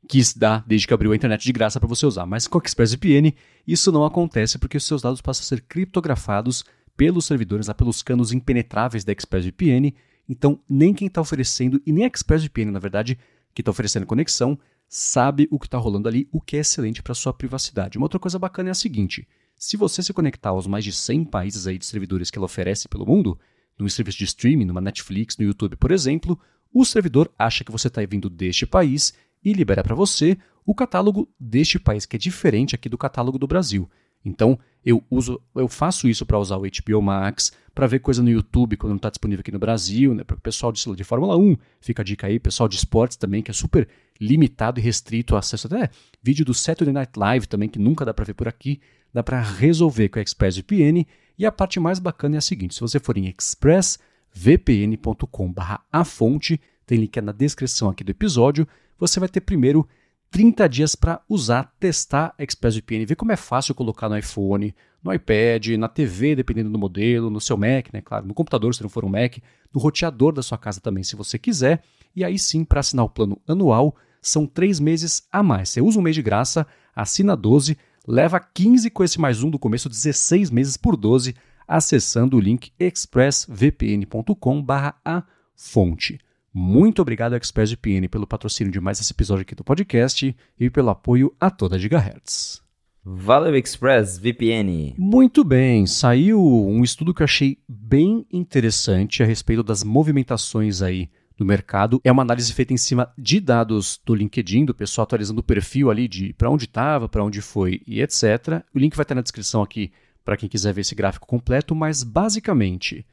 quis dar desde que abriu a internet de graça para você usar. Mas com a ExpressVPN isso não acontece porque os seus dados passam a ser criptografados pelos servidores, lá pelos canos impenetráveis da ExpressVPN. Então, nem quem está oferecendo, e nem a ExpressVPN, na verdade, que está oferecendo conexão, sabe o que está rolando ali, o que é excelente para sua privacidade. Uma outra coisa bacana é a seguinte: se você se conectar aos mais de 100 países aí de servidores que ela oferece pelo mundo, num serviço de streaming, numa Netflix, no YouTube, por exemplo, o servidor acha que você está vindo deste país e libera para você o catálogo deste país, que é diferente aqui do catálogo do Brasil. Então, eu uso, eu faço isso para usar o HBO Max, para ver coisa no YouTube quando não está disponível aqui no Brasil, né? Para o pessoal de, de Fórmula 1, fica a dica aí, pessoal de esportes também, que é super limitado e restrito acesso até vídeo do Saturday Night Live também, que nunca dá para ver por aqui, dá para resolver com a ExpressVPN. E a parte mais bacana é a seguinte: se você for em expressvpn.com/a fonte, tem link na descrição aqui do episódio, você vai ter primeiro 30 dias para usar, testar a ExpressVPN, ver como é fácil colocar no iPhone, no iPad, na TV, dependendo do modelo, no seu Mac, né? Claro, no computador, se não for um Mac, no roteador da sua casa também, se você quiser. E aí sim, para assinar o plano anual, são três meses a mais. Você usa um mês de graça, assina 12, leva 15 com esse mais um do começo, 16 meses por 12, acessando o link expressvpn.com/a fonte. Muito obrigado, ExpressVPN, pelo patrocínio de mais esse episódio aqui do podcast e pelo apoio a toda Gigahertz. Valeu, ExpressVPN! Muito bem, saiu um estudo que eu achei bem interessante a respeito das movimentações aí no mercado. É uma análise feita em cima de dados do LinkedIn, do pessoal atualizando o perfil ali de para onde estava, para onde foi e etc. O link vai estar na descrição aqui para quem quiser ver esse gráfico completo, mas basicamente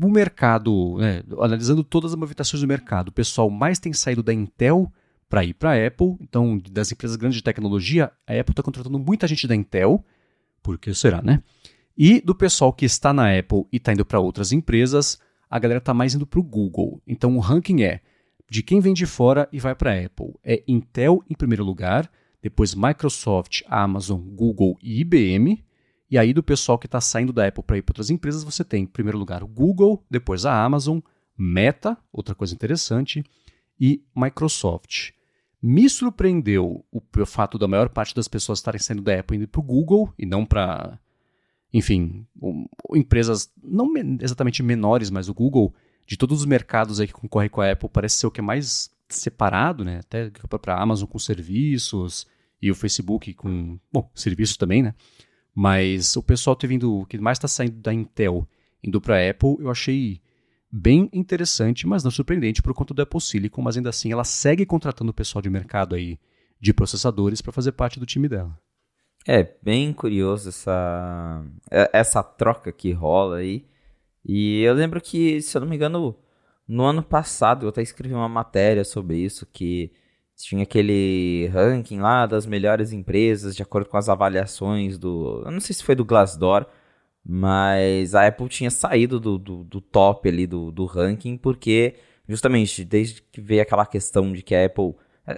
o mercado, né, analisando todas as movimentações do mercado, o pessoal mais tem saído da Intel para ir para a Apple. Então, das empresas grandes de tecnologia, a Apple está contratando muita gente da Intel. Por que será, né? E do pessoal que está na Apple e está indo para outras empresas, a galera está mais indo para o Google. Então, o ranking é de quem vem de fora e vai para a Apple. É Intel em primeiro lugar, depois Microsoft, Amazon, Google e IBM. E aí, do pessoal que está saindo da Apple para ir para outras empresas, você tem, em primeiro lugar, o Google, depois a Amazon, Meta, outra coisa interessante, e Microsoft. Me surpreendeu o, o fato da maior parte das pessoas estarem saindo da Apple indo para o Google e não para, enfim, empresas não me, exatamente menores, mas o Google, de todos os mercados aí que concorrem com a Apple, parece ser o que é mais separado, né? Até para a Amazon com serviços e o Facebook com, bom, serviços também, né? Mas o pessoal ter vindo, o que mais está saindo da Intel indo para a Apple, eu achei bem interessante, mas não surpreendente por conta do Apple Silicon, mas ainda assim ela segue contratando o pessoal de mercado aí de processadores para fazer parte do time dela. É bem curioso essa é, essa troca que rola aí. E eu lembro que, se eu não me engano, no ano passado eu até escrevi uma matéria sobre isso que tinha aquele ranking lá das melhores empresas de acordo com as avaliações do. Eu não sei se foi do Glassdoor, mas a Apple tinha saído do, do, do top ali do, do ranking porque, justamente, desde que veio aquela questão de que a Apple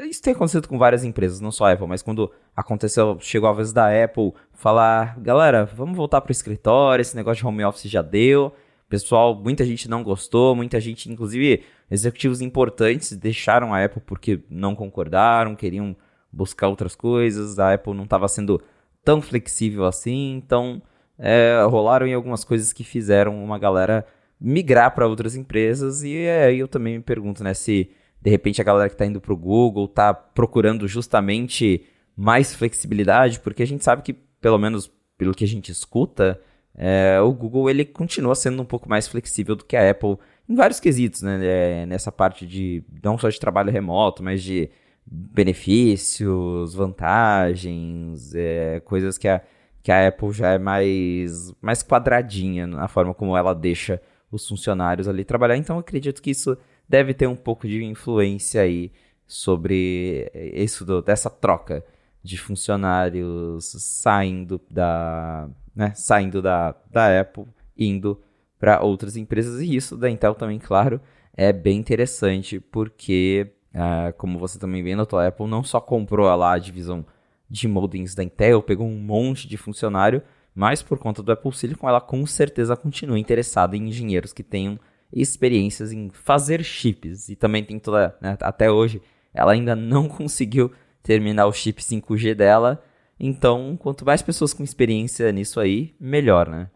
isso tem acontecido com várias empresas, não só a Apple, mas quando aconteceu, chegou a vez da Apple falar, galera, vamos voltar para o escritório, esse negócio de home office já deu. Pessoal, muita gente não gostou, muita gente, inclusive executivos importantes, deixaram a Apple porque não concordaram, queriam buscar outras coisas, a Apple não estava sendo tão flexível assim, então é, rolaram em algumas coisas que fizeram uma galera migrar para outras empresas e aí é, eu também me pergunto, né, se de repente a galera que está indo para o Google está procurando justamente mais flexibilidade, porque a gente sabe que, pelo menos pelo que a gente escuta, é, o Google ele continua sendo um pouco mais flexível do que a Apple em vários quesitos, né? É, nessa parte de não só de trabalho remoto, mas de benefícios, vantagens, é, coisas que a, que a Apple já é mais, mais quadradinha na forma como ela deixa os funcionários ali trabalhar. Então acredito que isso deve ter um pouco de influência aí sobre isso do, dessa troca de funcionários saindo da, né, saindo da, da Apple, indo para outras empresas. E isso da Intel também, claro, é bem interessante, porque, uh, como você também vê, a Apple não só comprou lá a divisão de modems da Intel, pegou um monte de funcionário, mas por conta do Apple Silicon, ela com certeza continua interessada em engenheiros que tenham experiências em fazer chips. E também tem toda, né, até hoje, ela ainda não conseguiu terminar o chip 5G dela. Então, quanto mais pessoas com experiência nisso aí, melhor, né?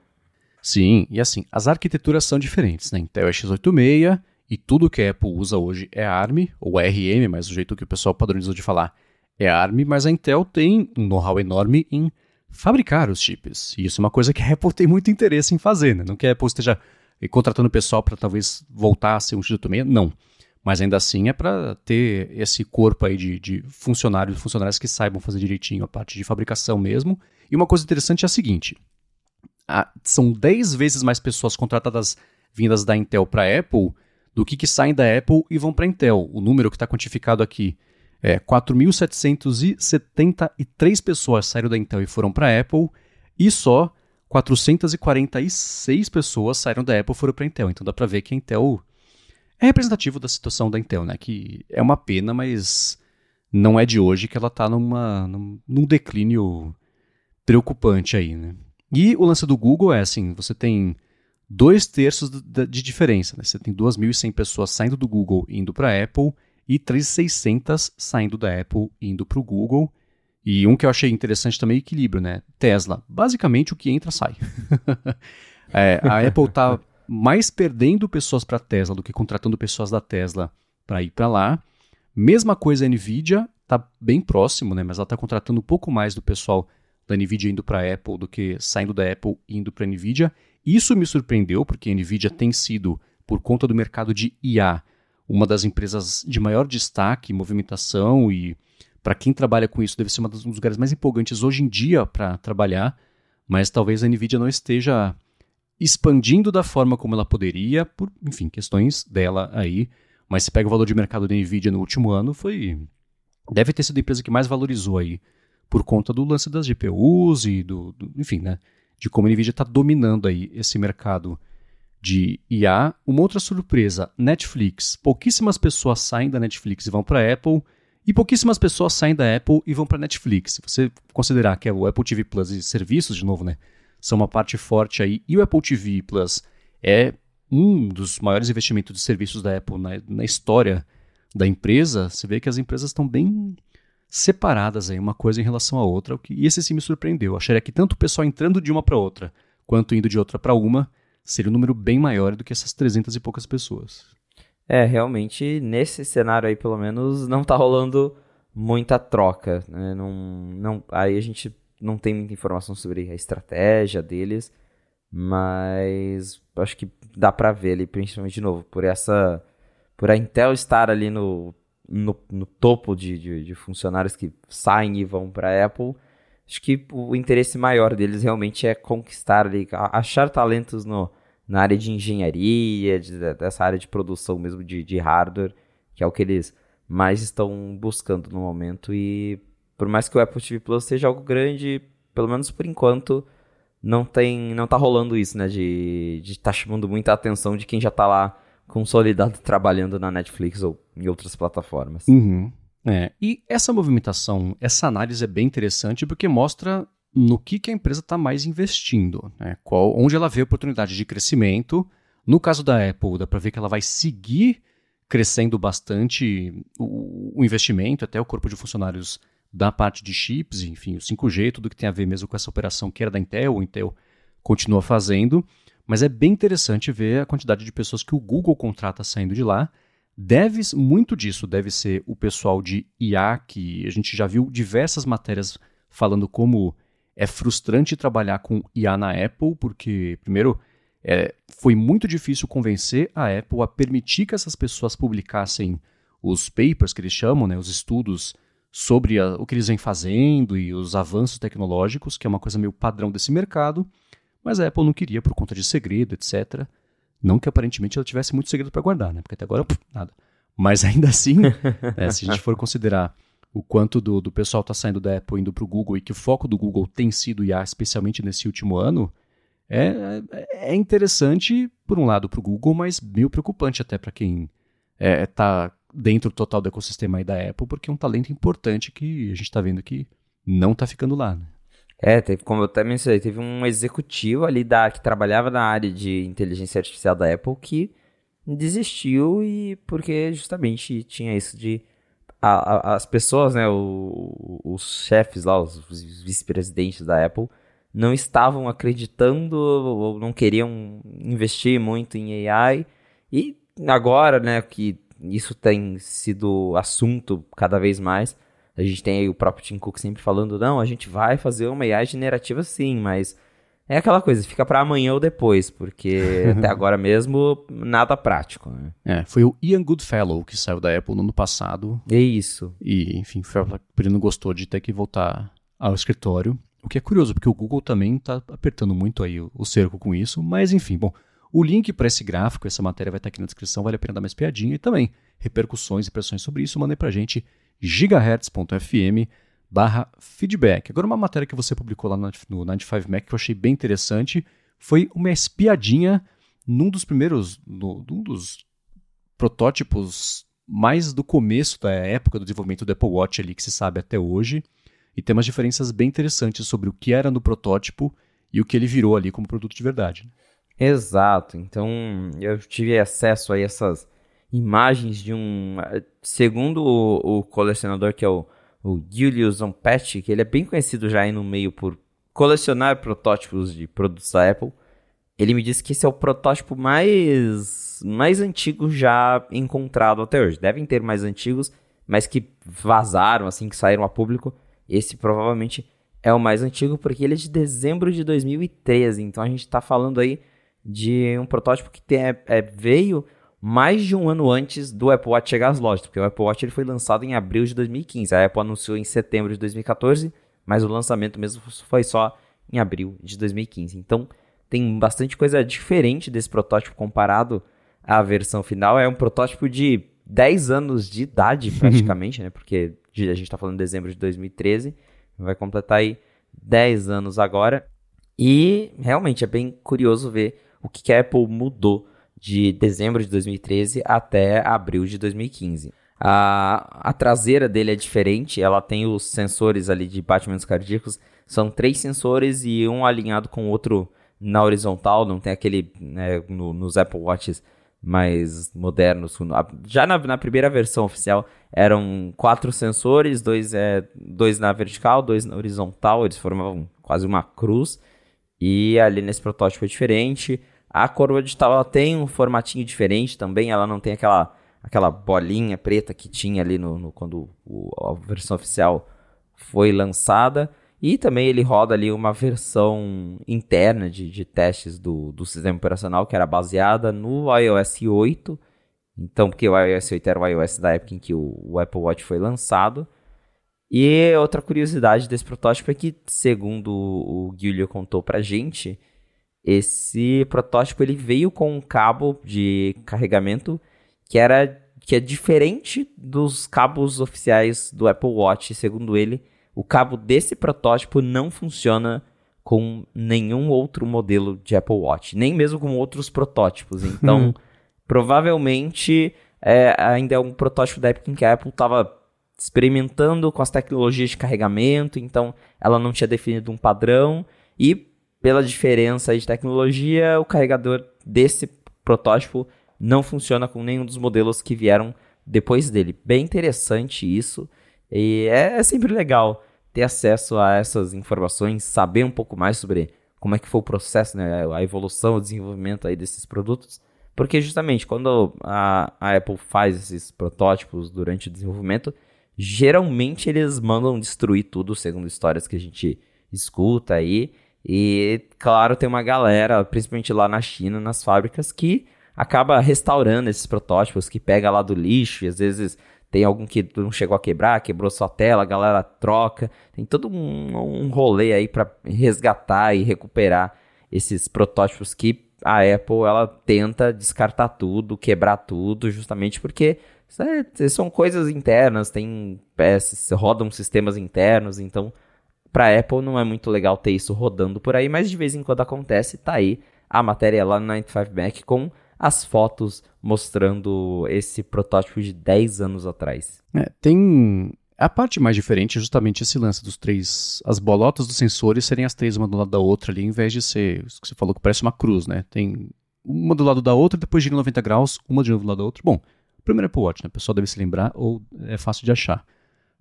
Sim, e assim, as arquiteturas são diferentes, né? Intel é x86 e tudo que a Apple usa hoje é ARM, ou ARM, mas o jeito que o pessoal padronizou de falar é ARM, mas a Intel tem um know-how enorme em fabricar os chips. E isso é uma coisa que a Apple tem muito interesse em fazer, né? Não que a Apple esteja contratando pessoal para talvez voltar a ser um x86, não. Mas ainda assim é para ter esse corpo aí de, de funcionários, funcionários que saibam fazer direitinho a parte de fabricação mesmo. E uma coisa interessante é a seguinte: a, são 10 vezes mais pessoas contratadas vindas da Intel para a Apple do que que saem da Apple e vão para a Intel. O número que está quantificado aqui é 4.773 pessoas saíram da Intel e foram para a Apple e só 446 pessoas saíram da Apple e foram para a Intel. Então dá para ver que a Intel é representativo da situação da Intel, né? Que é uma pena, mas não é de hoje que ela está numa, num, declínio preocupante aí, né? E o lance do Google é assim, você tem dois terços de, de diferença, né? Você tem 2.100 pessoas saindo do Google indo para a Apple e 3.600 saindo da Apple indo para o Google. E um que eu achei interessante também é equilíbrio, né? Tesla, basicamente o que entra sai. é, a Apple está mais perdendo pessoas para Tesla do que contratando pessoas da Tesla para ir para lá. Mesma coisa a Nvidia, está bem próximo, né? Mas ela está contratando um pouco mais do pessoal da Nvidia indo para Apple do que saindo da Apple indo para a Nvidia. Isso me surpreendeu, porque a Nvidia tem sido, por conta do mercado de IA, uma das empresas de maior destaque, movimentação e para quem trabalha com isso deve ser um dos lugares mais empolgantes hoje em dia para trabalhar, mas talvez a Nvidia não esteja expandindo da forma como ela poderia, por, enfim, questões dela aí. Mas se pega o valor de mercado da Nvidia no último ano, foi deve ter sido a empresa que mais valorizou aí por conta do lance das GPUs e do, do enfim, né, de como a Nvidia está dominando aí esse mercado de IA. Uma outra surpresa, Netflix. Pouquíssimas pessoas saem da Netflix e vão para a Apple, e pouquíssimas pessoas saem da Apple e vão para a Netflix. Se você considerar que é o Apple TV Plus e serviços, de novo, né, são uma parte forte aí, e o Apple TV Plus é um dos maiores investimentos de serviços da Apple na, na história da empresa, você vê que as empresas estão bem separadas aí, uma coisa em relação à outra, e esse sim me surpreendeu. Eu acharia que tanto o pessoal entrando de uma para outra, quanto indo de outra para uma, seria um número bem maior do que essas 300 e poucas pessoas. É, realmente, nesse cenário aí, pelo menos, não tá rolando muita troca. Né? Não, não, aí a gente não tem muita informação sobre a estratégia deles, mas acho que dá para ver ali, principalmente de novo, por essa. Por a Intel estar ali no no, no topo de, de, de, funcionários que saem e vão para Apple, acho que o interesse maior deles realmente é conquistar ali, achar talentos no, na área de engenharia, de, dessa área de produção mesmo de, de hardware, que é o que eles mais estão buscando no momento. E por mais que o Apple TV Plus seja algo grande, pelo menos por enquanto, não tem, não tá rolando isso, né? De estar tá chamando muita atenção de quem já tá lá consolidado trabalhando na Netflix ou em outras plataformas. Uhum. É, e essa movimentação, essa análise é bem interessante porque mostra no que, que a empresa está mais investindo, né? Qual, onde ela vê oportunidade de crescimento. No caso da Apple, dá para ver que ela vai seguir crescendo bastante o, o, investimento, até o corpo de funcionários da parte de chips, enfim, o 5G, tudo que tem a ver mesmo com essa operação que era da Intel, o Intel continua fazendo. Mas é bem interessante ver a quantidade de pessoas que o Google contrata saindo de lá. Deve, muito disso deve ser o pessoal de IA, que a gente já viu diversas matérias falando como é frustrante trabalhar com IA na Apple, porque, primeiro, é, foi muito difícil convencer a Apple a permitir que essas pessoas publicassem os papers que eles chamam, né, os estudos sobre a, o que eles vêm fazendo e os avanços tecnológicos, que é uma coisa meio padrão desse mercado, mas a Apple não queria por conta de segredo, etc. Não que aparentemente ela tivesse muito segredo para guardar, né? Porque até agora, pff, nada. Mas ainda assim, né, se a gente for considerar o quanto do, do pessoal está saindo da Apple indo para o Google e que o foco do Google tem sido IA, especialmente nesse último ano, é, é, é interessante, por um lado, para o Google, mas meio preocupante até para quem está é, tá dentro total do ecossistema aí da Apple, porque é um talento importante que a gente está vendo que não está ficando lá. Né? É, teve, como eu até mencionei, teve um executivo ali da, que trabalhava na área de inteligência artificial da Apple que desistiu e porque justamente tinha isso de a, a, as pessoas, né, o, os chefes lá, os vice-presidentes da Apple não estavam acreditando ou não queriam investir muito em AI. E agora, né, que isso tem sido assunto cada vez mais, a gente tem aí o próprio Tim Cook sempre falando, não, a gente vai fazer uma AI generativa sim, mas é aquela coisa, fica para amanhã ou depois, porque até agora mesmo nada prático. Né? É, foi o Ian Goodfellow que saiu da Apple no ano passado. É isso. E, enfim, ele não gostou de ter que voltar ao escritório. O que é curioso, porque o Google também está apertando muito aí o, cerco com isso, mas enfim, bom. O link para esse gráfico, essa matéria vai estar aqui na descrição, vale a pena dar mais piadinha e também repercussões e impressões sobre isso, mandem para gente gigahertz.fm barra feedback. Agora uma matéria que você publicou lá no 95 Mac que eu achei bem interessante foi uma espiadinha num dos primeiros, no, num dos protótipos mais do começo da época do desenvolvimento do Apple Watch ali que se sabe até hoje, e tem umas diferenças bem interessantes sobre o que era no protótipo e o que ele virou ali como produto de verdade. Né? Exato. Então, eu tive acesso a essas imagens de um. Segundo o, o colecionador, que é o, o Julius Zompet, que ele é bem conhecido já aí no meio por colecionar protótipos de produtos da Apple. Ele me disse que esse é o protótipo mais, mais antigo já encontrado até hoje. Devem ter mais antigos, mas que vazaram, assim, que saíram a público. Esse provavelmente é o mais antigo porque ele é de dezembro de 2013. Então a gente está falando aí de um protótipo que tem, é, é, veio mais de um ano antes do Apple Watch chegar às lojas, porque o Apple Watch ele foi lançado em abril de 2015. A Apple anunciou em setembro de 2014, mas o lançamento mesmo foi só em abril de 2015. Então tem bastante coisa diferente desse protótipo comparado à versão final. É um protótipo de 10 anos de idade praticamente, né? Porque a gente está falando de dezembro de 2013, vai completar aí 10 anos agora. E realmente é bem curioso ver o que, que a Apple mudou de dezembro de 2013 até abril de 2015. A, a traseira dele é diferente, ela tem os sensores ali de batimentos cardíacos, são três sensores e um alinhado com o outro na horizontal, não tem aquele né, no, nos Apple Watches mais modernos. Já na, na, primeira versão oficial eram quatro sensores, dois, é, dois na vertical, dois na horizontal, eles formavam quase uma cruz. E ali nesse protótipo é diferente. A coroa digital ela tem um formatinho diferente também, ela não tem aquela, aquela bolinha preta que tinha ali no, no quando o, a versão oficial foi lançada. E também ele roda ali uma versão interna de, de testes do, do sistema operacional que era baseada no iOS 8. Então, porque o iOS 8 era o iOS da época em que o, o Apple Watch foi lançado. E outra curiosidade desse protótipo é que, segundo o Giulio contou pra gente, esse protótipo ele veio com um cabo de carregamento que era que é diferente dos cabos oficiais do Apple Watch, segundo ele o cabo desse protótipo não funciona com nenhum outro modelo de Apple Watch, nem mesmo com outros protótipos. Então, provavelmente é, ainda é um protótipo da época em que a Apple estava experimentando com as tecnologias de carregamento, então ela não tinha definido um padrão. E pela diferença de tecnologia, o carregador desse protótipo não funciona com nenhum dos modelos que vieram depois dele. Bem interessante isso e é, é sempre legal ter acesso a essas informações, saber um pouco mais sobre como é que foi o processo, né, a evolução, o desenvolvimento aí desses produtos. Porque justamente quando a, a Apple faz esses protótipos durante o desenvolvimento, geralmente eles mandam destruir tudo, segundo histórias que a gente escuta aí. E, claro, tem uma galera, principalmente lá na China, nas fábricas, que acaba restaurando esses protótipos, que pega lá do lixo e às vezes tem algum que não chegou a quebrar, quebrou sua tela, a galera troca. Tem todo um, um rolê aí para resgatar e recuperar esses protótipos que a Apple ela tenta descartar tudo, quebrar tudo, justamente porque é, são coisas internas, tem peças, rodam sistemas internos, então para Apple não é muito legal ter isso rodando por aí, mas de vez em quando acontece, tá aí a matéria lá no 95 Mac com as fotos mostrando esse protótipo de 10 anos atrás. É, tem. A parte mais diferente é justamente esse lance dos três. As bolotas dos sensores serem as três uma do lado da outra ali, em vez de ser. Isso que você falou que parece uma cruz, né? Tem uma do lado da outra, depois gira 90 graus, uma de novo do lado da outra. Bom, primeiro Apple Watch, né? O pessoal deve se lembrar, ou é fácil de achar.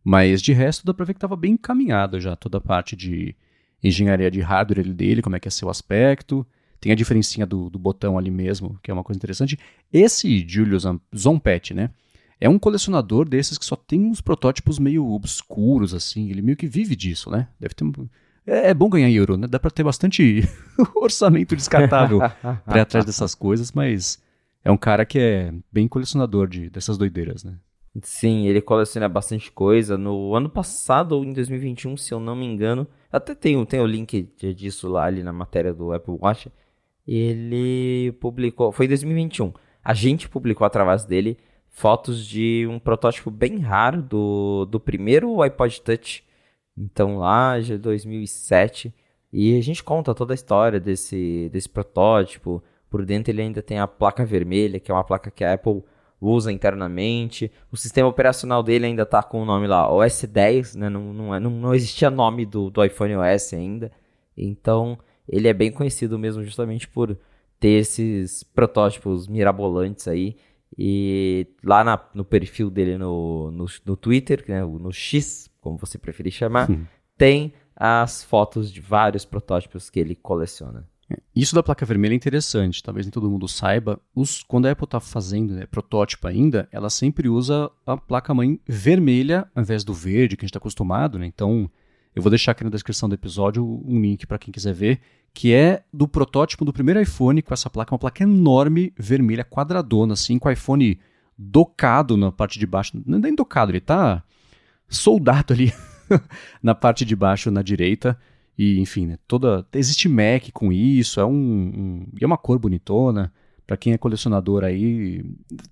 Mas de resto, dá pra ver que estava bem encaminhado já toda a parte de engenharia de hardware dele, como é que é seu aspecto. Tem a diferencinha do, do botão ali mesmo, que é uma coisa interessante. Esse Julius Zompet, né? É um colecionador desses que só tem uns protótipos meio obscuros, assim. Ele meio que vive disso, né? Deve ter. É, é bom ganhar euro, né? Dá pra ter bastante orçamento descartável ir atrás dessas coisas, mas é um cara que é bem colecionador de, dessas doideiras, né? Sim, ele coleciona bastante coisa. No ano passado, ou em 2021, se eu não me engano, até tem, tem o link disso lá ali na matéria do Apple Watch ele publicou, foi em 2021. A gente publicou através dele fotos de um protótipo bem raro do, do primeiro iPod Touch. Então lá de 2007 e a gente conta toda a história desse, desse protótipo. Por dentro ele ainda tem a placa vermelha, que é uma placa que a Apple usa internamente. O sistema operacional dele ainda está com o nome lá, OS 10, né? não, não, é, não, não existia nome do, do iPhone OS ainda. Então ele é bem conhecido mesmo justamente por ter esses protótipos mirabolantes aí. E lá na, no perfil dele no, no, no Twitter, né, no X, como você preferir chamar, tem as fotos de vários protótipos que ele coleciona. Isso da placa vermelha é interessante, talvez nem todo mundo saiba. Os, quando a Apple está fazendo né, protótipo ainda, ela sempre usa a placa-mãe vermelha ao invés do verde, que a gente está acostumado. Né? Então, eu vou deixar aqui na descrição do episódio um link para quem quiser ver que é do protótipo do primeiro iPhone com essa placa, uma placa enorme, vermelha, quadradona, assim, com o iPhone docado na parte de baixo. Não é nem docado, ele está soldado ali na parte de baixo, na direita. E, enfim, né, toda. Existe Mac com isso, é um, um é uma cor bonitona. Para quem é colecionador aí,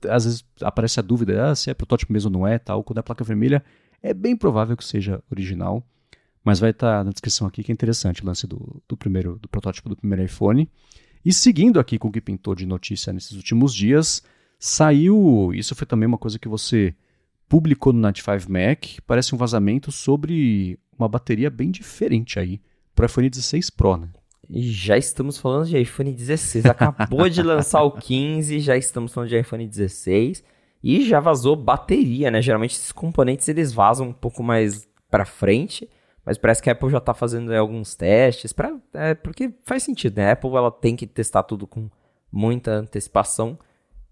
às vezes aparece a dúvida ah, se é protótipo mesmo ou não é, tal. Quando é placa vermelha, é bem provável que seja original. Mas vai estar tá na descrição aqui que é interessante o lance do, do primeiro do protótipo do primeiro iPhone. E seguindo aqui com o que pintou de notícia nesses últimos dias, saiu. Isso foi também uma coisa que você publicou no 95 Mac. Parece um vazamento sobre uma bateria bem diferente aí para o iPhone 16 Pro, né? E já estamos falando de iPhone 16. Acabou de lançar o 15, já estamos falando de iPhone 16 e já vazou bateria, né? Geralmente esses componentes eles vazam um pouco mais para frente. Mas parece que a Apple já está fazendo alguns testes, pra, é, porque faz sentido, né? A Apple ela tem que testar tudo com muita antecipação.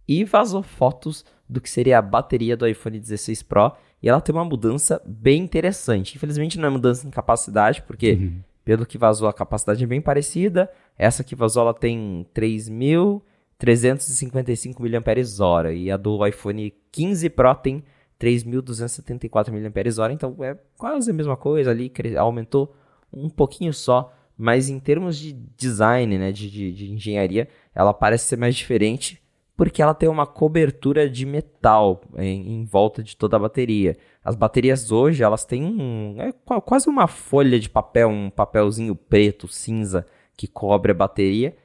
E vazou fotos do que seria a bateria do iPhone 16 Pro. E ela tem uma mudança bem interessante. Infelizmente não é mudança em capacidade, porque uhum. Pelo que vazou a capacidade é bem parecida. Essa que vazou ela tem 3.355 mAh. E a do iPhone 15 Pro tem 3.274 mAh, então é quase a mesma coisa ali, aumentou um pouquinho só, mas em termos de design, né, de, de, de engenharia, ela parece ser mais diferente porque ela tem uma cobertura de metal em, em, volta de toda a bateria. As baterias hoje, elas têm um, é quase uma folha de papel, um papelzinho preto, cinza, que cobre a bateria.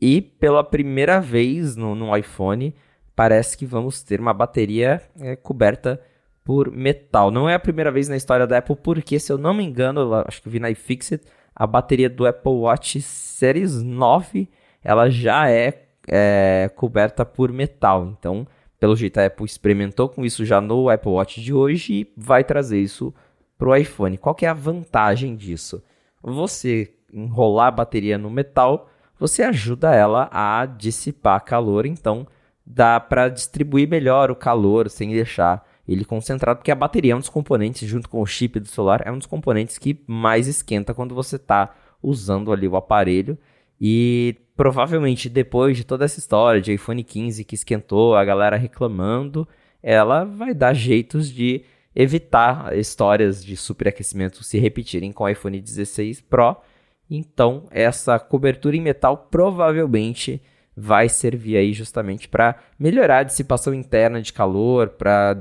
E pela primeira vez no, no iPhone, parece que vamos ter uma bateria é, coberta por metal. Não é a primeira vez na história da Apple, porque, se eu não me engano, acho que vi na iFixit, a bateria do Apple Watch Series 9 ela já é, é coberta por metal. Então, pelo jeito, a Apple experimentou com isso já no Apple Watch de hoje e vai trazer isso para o iPhone. Qual é a vantagem disso? Você enrolar a bateria no metal, você ajuda ela a dissipar calor, então dá para distribuir melhor o calor sem deixar ele concentrado, porque a bateria é um dos componentes, junto com o chip do celular, é um dos componentes que mais esquenta quando você está usando ali o aparelho. E provavelmente depois de toda essa história de iPhone 15 que esquentou, a galera reclamando, ela vai dar jeitos de evitar histórias de superaquecimento se repetirem com o iPhone 16 Pro. Então, essa cobertura em metal provavelmente vai servir aí justamente para melhorar a dissipação interna de calor, para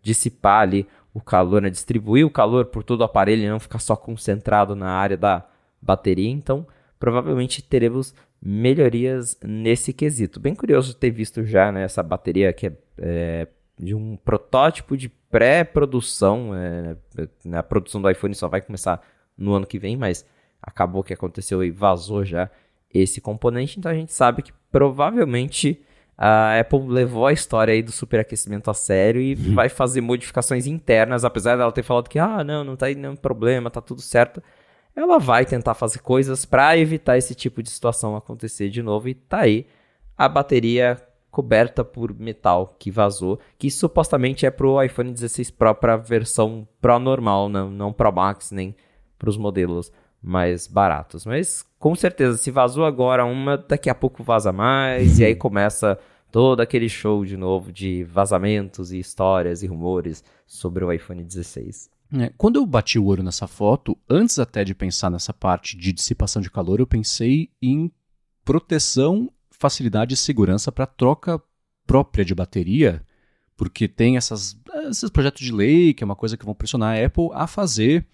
dissipar ali o calor, né? distribuir o calor por todo o aparelho e não ficar só concentrado na área da bateria. Então, provavelmente teremos melhorias nesse quesito. Bem curioso ter visto já né, essa bateria que é, é de um protótipo de pré-produção. É, a produção do iPhone só vai começar no ano que vem, mas acabou que aconteceu e vazou já esse componente, então a gente sabe que provavelmente a Apple levou a história aí do superaquecimento a sério e uhum. vai fazer modificações internas, apesar dela ter falado que ah, não, não tá aí nenhum problema, tá tudo certo. Ela vai tentar fazer coisas para evitar esse tipo de situação acontecer de novo e tá aí a bateria coberta por metal que vazou, que supostamente é pro iPhone 16 Pro para versão Pro normal, não, não Pro Max nem para os modelos mais baratos. Mas com certeza, se vazou agora uma, daqui a pouco vaza mais, e aí começa todo aquele show de novo de vazamentos e histórias e rumores sobre o iPhone 16. É, quando eu bati o olho nessa foto, antes até de pensar nessa parte de dissipação de calor, eu pensei em proteção, facilidade e segurança para troca própria de bateria, porque tem essas, esses projetos de lei, que é uma coisa que vão pressionar a Apple a fazer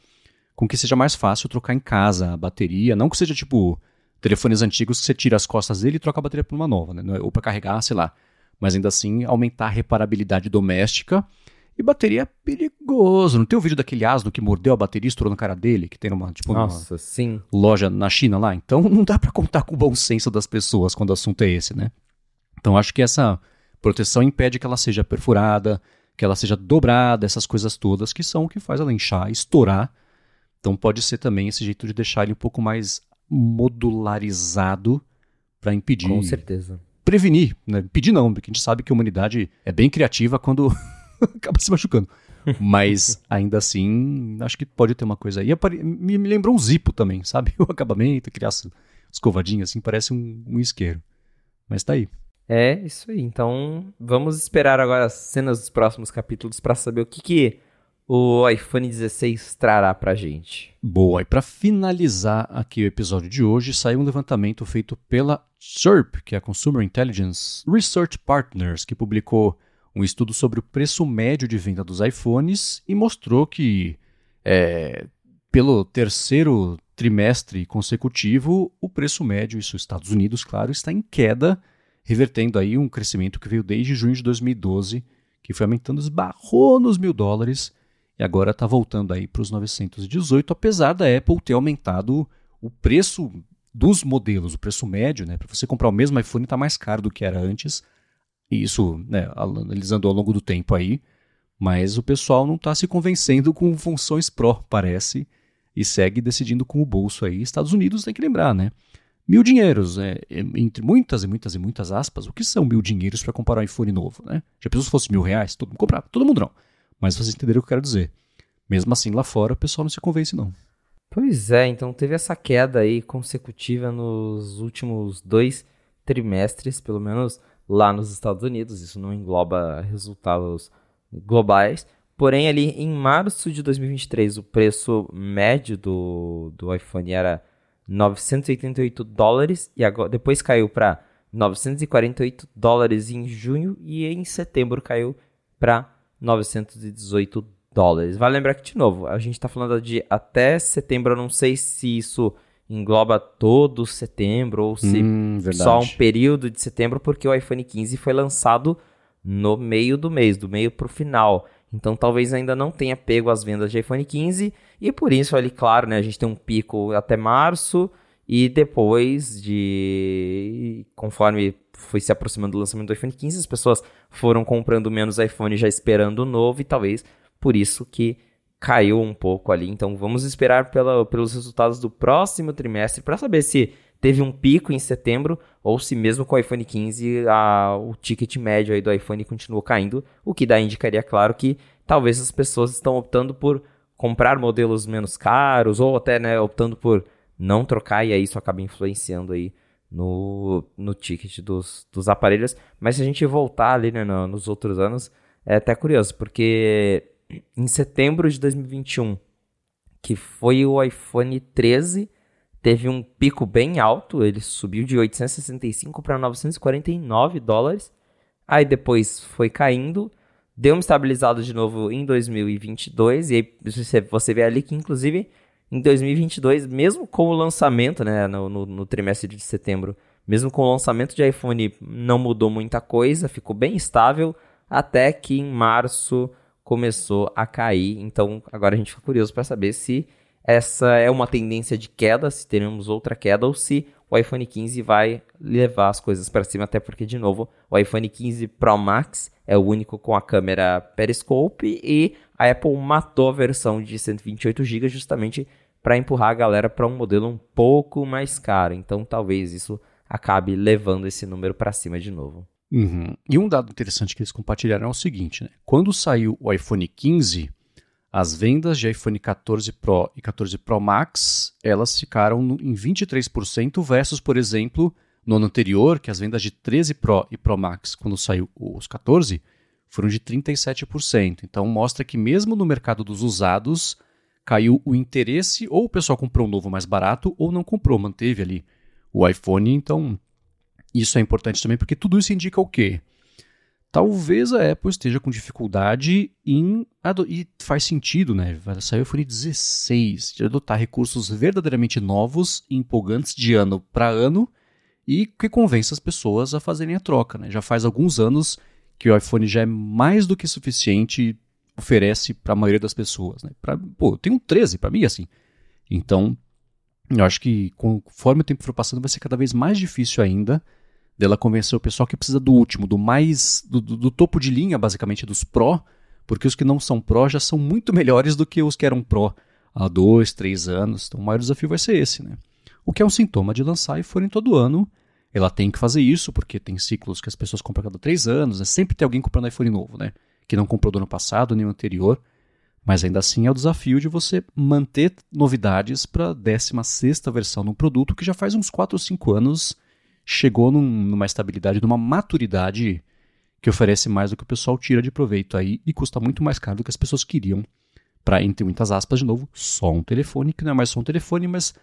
com que seja mais fácil trocar em casa a bateria, não que seja tipo telefones antigos que você tira as costas dele e troca a bateria por uma nova, né? ou para carregar, sei lá. Mas ainda assim aumentar a reparabilidade doméstica. E bateria é perigoso. Não tem o vídeo daquele asno que mordeu a bateria e estourou na cara dele, que tem numa, tipo, Nossa, loja na China lá? Então não dá para contar com o bom senso das pessoas quando o assunto é esse, né? Então acho que essa proteção impede que ela seja perfurada, que ela seja dobrada, essas coisas todas que são o que faz ela inchar, estourar então pode ser também esse jeito de deixar ele um pouco mais modularizado para impedir. Com certeza. Prevenir, né? Impedir não, porque a gente sabe que a humanidade é bem criativa quando acaba se machucando. Mas ainda assim, acho que pode ter uma coisa aí. Me, me lembrou um zipo também, sabe? O acabamento, criar escovadinhas assim, parece um, um isqueiro. Mas tá aí. É, isso aí. Então, vamos esperar agora as cenas dos próximos capítulos para saber o que, que o iPhone 16 trará pra gente. Boa, e para finalizar aqui o episódio de hoje, saiu um levantamento feito pela SERP, que é a Consumer Intelligence Research Partners, que publicou um estudo sobre o preço médio de venda dos iPhones e mostrou que, é, pelo terceiro trimestre consecutivo, o preço médio, isso Estados Unidos, claro, está em queda, revertendo aí um crescimento que veio desde junho de 2012, que foi aumentando, esbarrou nos mil dólares e agora está voltando aí para os 918, apesar da Apple ter aumentado o preço dos modelos, o preço médio, né? Para você comprar o mesmo iPhone está mais caro do que era antes. E isso, né, analisando ao longo do tempo aí, mas o pessoal não está se convencendo com funções Pro, parece, e segue decidindo com o bolso aí. Estados Unidos tem que lembrar, né? Mil dinheiros, é, entre muitas e muitas e muitas aspas, o que são mil dinheiros para comprar um iPhone novo, né? Já pensou se fosse mil reais? Todo mundo comprava, todo mundo não. Mas vocês entenderam o que eu quero dizer. Mesmo assim, lá fora, o pessoal não se convence, não. Pois é, então teve essa queda aí consecutiva nos últimos dois trimestres, pelo menos lá nos Estados Unidos. Isso não engloba resultados globais. Porém, ali em março de 2023, o preço médio do, do iPhone era 988 dólares e agora, depois caiu para 948 dólares em junho e em setembro caiu para 918 dólares. Vale lembrar que, de novo, a gente está falando de até setembro, eu não sei se isso engloba todo setembro ou se hum, só um período de setembro, porque o iPhone 15 foi lançado no meio do mês, do meio para o final. Então talvez ainda não tenha pego as vendas de iPhone 15 e por isso ali, claro, né, a gente tem um pico até março e depois de conforme foi se aproximando do lançamento do iPhone 15, as pessoas foram comprando menos iPhone já esperando o novo e talvez por isso que caiu um pouco ali. Então vamos esperar pela, pelos resultados do próximo trimestre para saber se teve um pico em setembro ou se mesmo com o iPhone 15 a, o ticket médio aí do iPhone continuou caindo, o que daí indicaria, claro, que talvez as pessoas estão optando por comprar modelos menos caros ou até né, optando por não trocar e aí isso acaba influenciando aí no, no ticket dos, dos aparelhos. Mas se a gente voltar ali né, no, nos outros anos, é até curioso, porque em setembro de 2021, que foi o iPhone 13 teve um pico bem alto, ele subiu de 865 para 949 dólares. Aí depois foi caindo, deu uma estabilizada de novo em 2022 e aí você, vê ali que inclusive em 2022, mesmo com o lançamento, né, no, no, no trimestre de setembro, mesmo com o lançamento de iPhone não mudou muita coisa, ficou bem estável até que em março começou a cair. Então agora a gente fica curioso para saber se essa é uma tendência de queda, se teremos outra queda, ou se o iPhone 15 vai levar as coisas para cima, até porque, de novo, o iPhone 15 Pro Max é o único com a câmera Periscope e a Apple matou a versão de 128 GB justamente para empurrar a galera para um modelo um pouco mais caro. Então, talvez isso acabe levando esse número para cima de novo. Uhum. E um dado interessante que eles compartilharam é o seguinte: né? quando saiu o iPhone 15 as vendas de iPhone 14 Pro e 14 Pro Max, elas ficaram em 23% versus, por exemplo, no ano anterior, que as vendas de 13 Pro e Pro Max, quando saiu os 14, foram de 37%. Então mostra que mesmo no mercado dos usados, caiu o interesse, ou o pessoal comprou um novo mais barato, ou não comprou, manteve ali o iPhone. Então, isso é importante também, porque tudo isso indica o quê? Talvez a Apple esteja com dificuldade em. E faz sentido, né? Vai sair o iPhone 16, de adotar recursos verdadeiramente novos e empolgantes de ano para ano e que convence as pessoas a fazerem a troca, né? Já faz alguns anos que o iPhone já é mais do que suficiente, oferece para a maioria das pessoas, né? Pra, pô, tem um 13 para mim, assim. Então, eu acho que conforme o tempo for passando, vai ser cada vez mais difícil ainda dela convencer o pessoal que precisa do último, do mais. do, do, do topo de linha, basicamente, dos Pro, porque os que não são Pro já são muito melhores do que os que eram Pro há dois, três anos. Então o maior desafio vai ser esse, né? O que é um sintoma de lançar iPhone todo ano. Ela tem que fazer isso, porque tem ciclos que as pessoas compram cada três anos, né? sempre tem alguém comprando iPhone novo, né? Que não comprou do ano passado nem o anterior. Mas ainda assim é o desafio de você manter novidades para a 16 versão de um produto que já faz uns 4 ou 5 anos chegou num, numa estabilidade, numa maturidade que oferece mais do que o pessoal tira de proveito aí e custa muito mais caro do que as pessoas queriam para, entre muitas aspas, de novo, só um telefone, que não é mais só um telefone, mas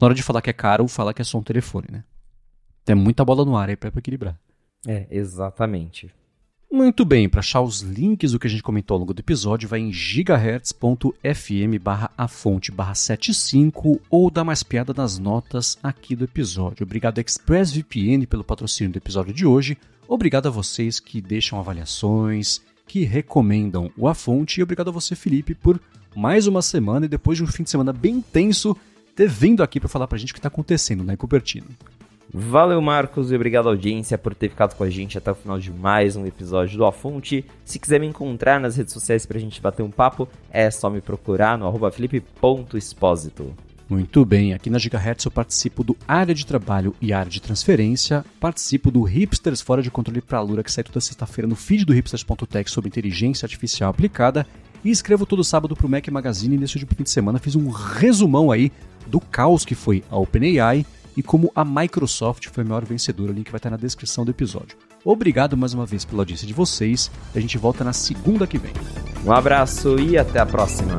na hora de falar que é caro, fala que é só um telefone, né? Tem muita bola no ar aí para equilibrar. É, exatamente. Muito bem, para achar os links do que a gente comentou ao longo do episódio, vai em gigahertz.fm barra a fonte barra 75 ou dá mais piada nas notas aqui do episódio. Obrigado ExpressVPN pelo patrocínio do episódio de hoje. Obrigado a vocês que deixam avaliações, que recomendam o A Fonte e obrigado a você, Felipe, por mais uma semana e depois de um fim de semana bem tenso, ter vindo aqui para falar para a gente o que está acontecendo né, Cupertino. Valeu, Marcos, e obrigado, audiência, por ter ficado com a gente até o final de mais um episódio do A Fonte. Se quiser me encontrar nas redes sociais pra gente bater um papo, é só me procurar no felipe.expósito. Muito bem, aqui na Gigahertz eu participo do Área de Trabalho e Área de Transferência, participo do Hipsters Fora de Controle para a Lura, que sai toda sexta-feira no feed do hipsters.tech sobre inteligência artificial aplicada, e escrevo todo sábado para o Mac Magazine, nesse último fim de semana fiz um resumão aí do caos que foi a OpenAI, e como a Microsoft foi a maior vencedora. O link vai estar na descrição do episódio. Obrigado mais uma vez pela audiência de vocês. A gente volta na segunda que vem. Um abraço e até a próxima.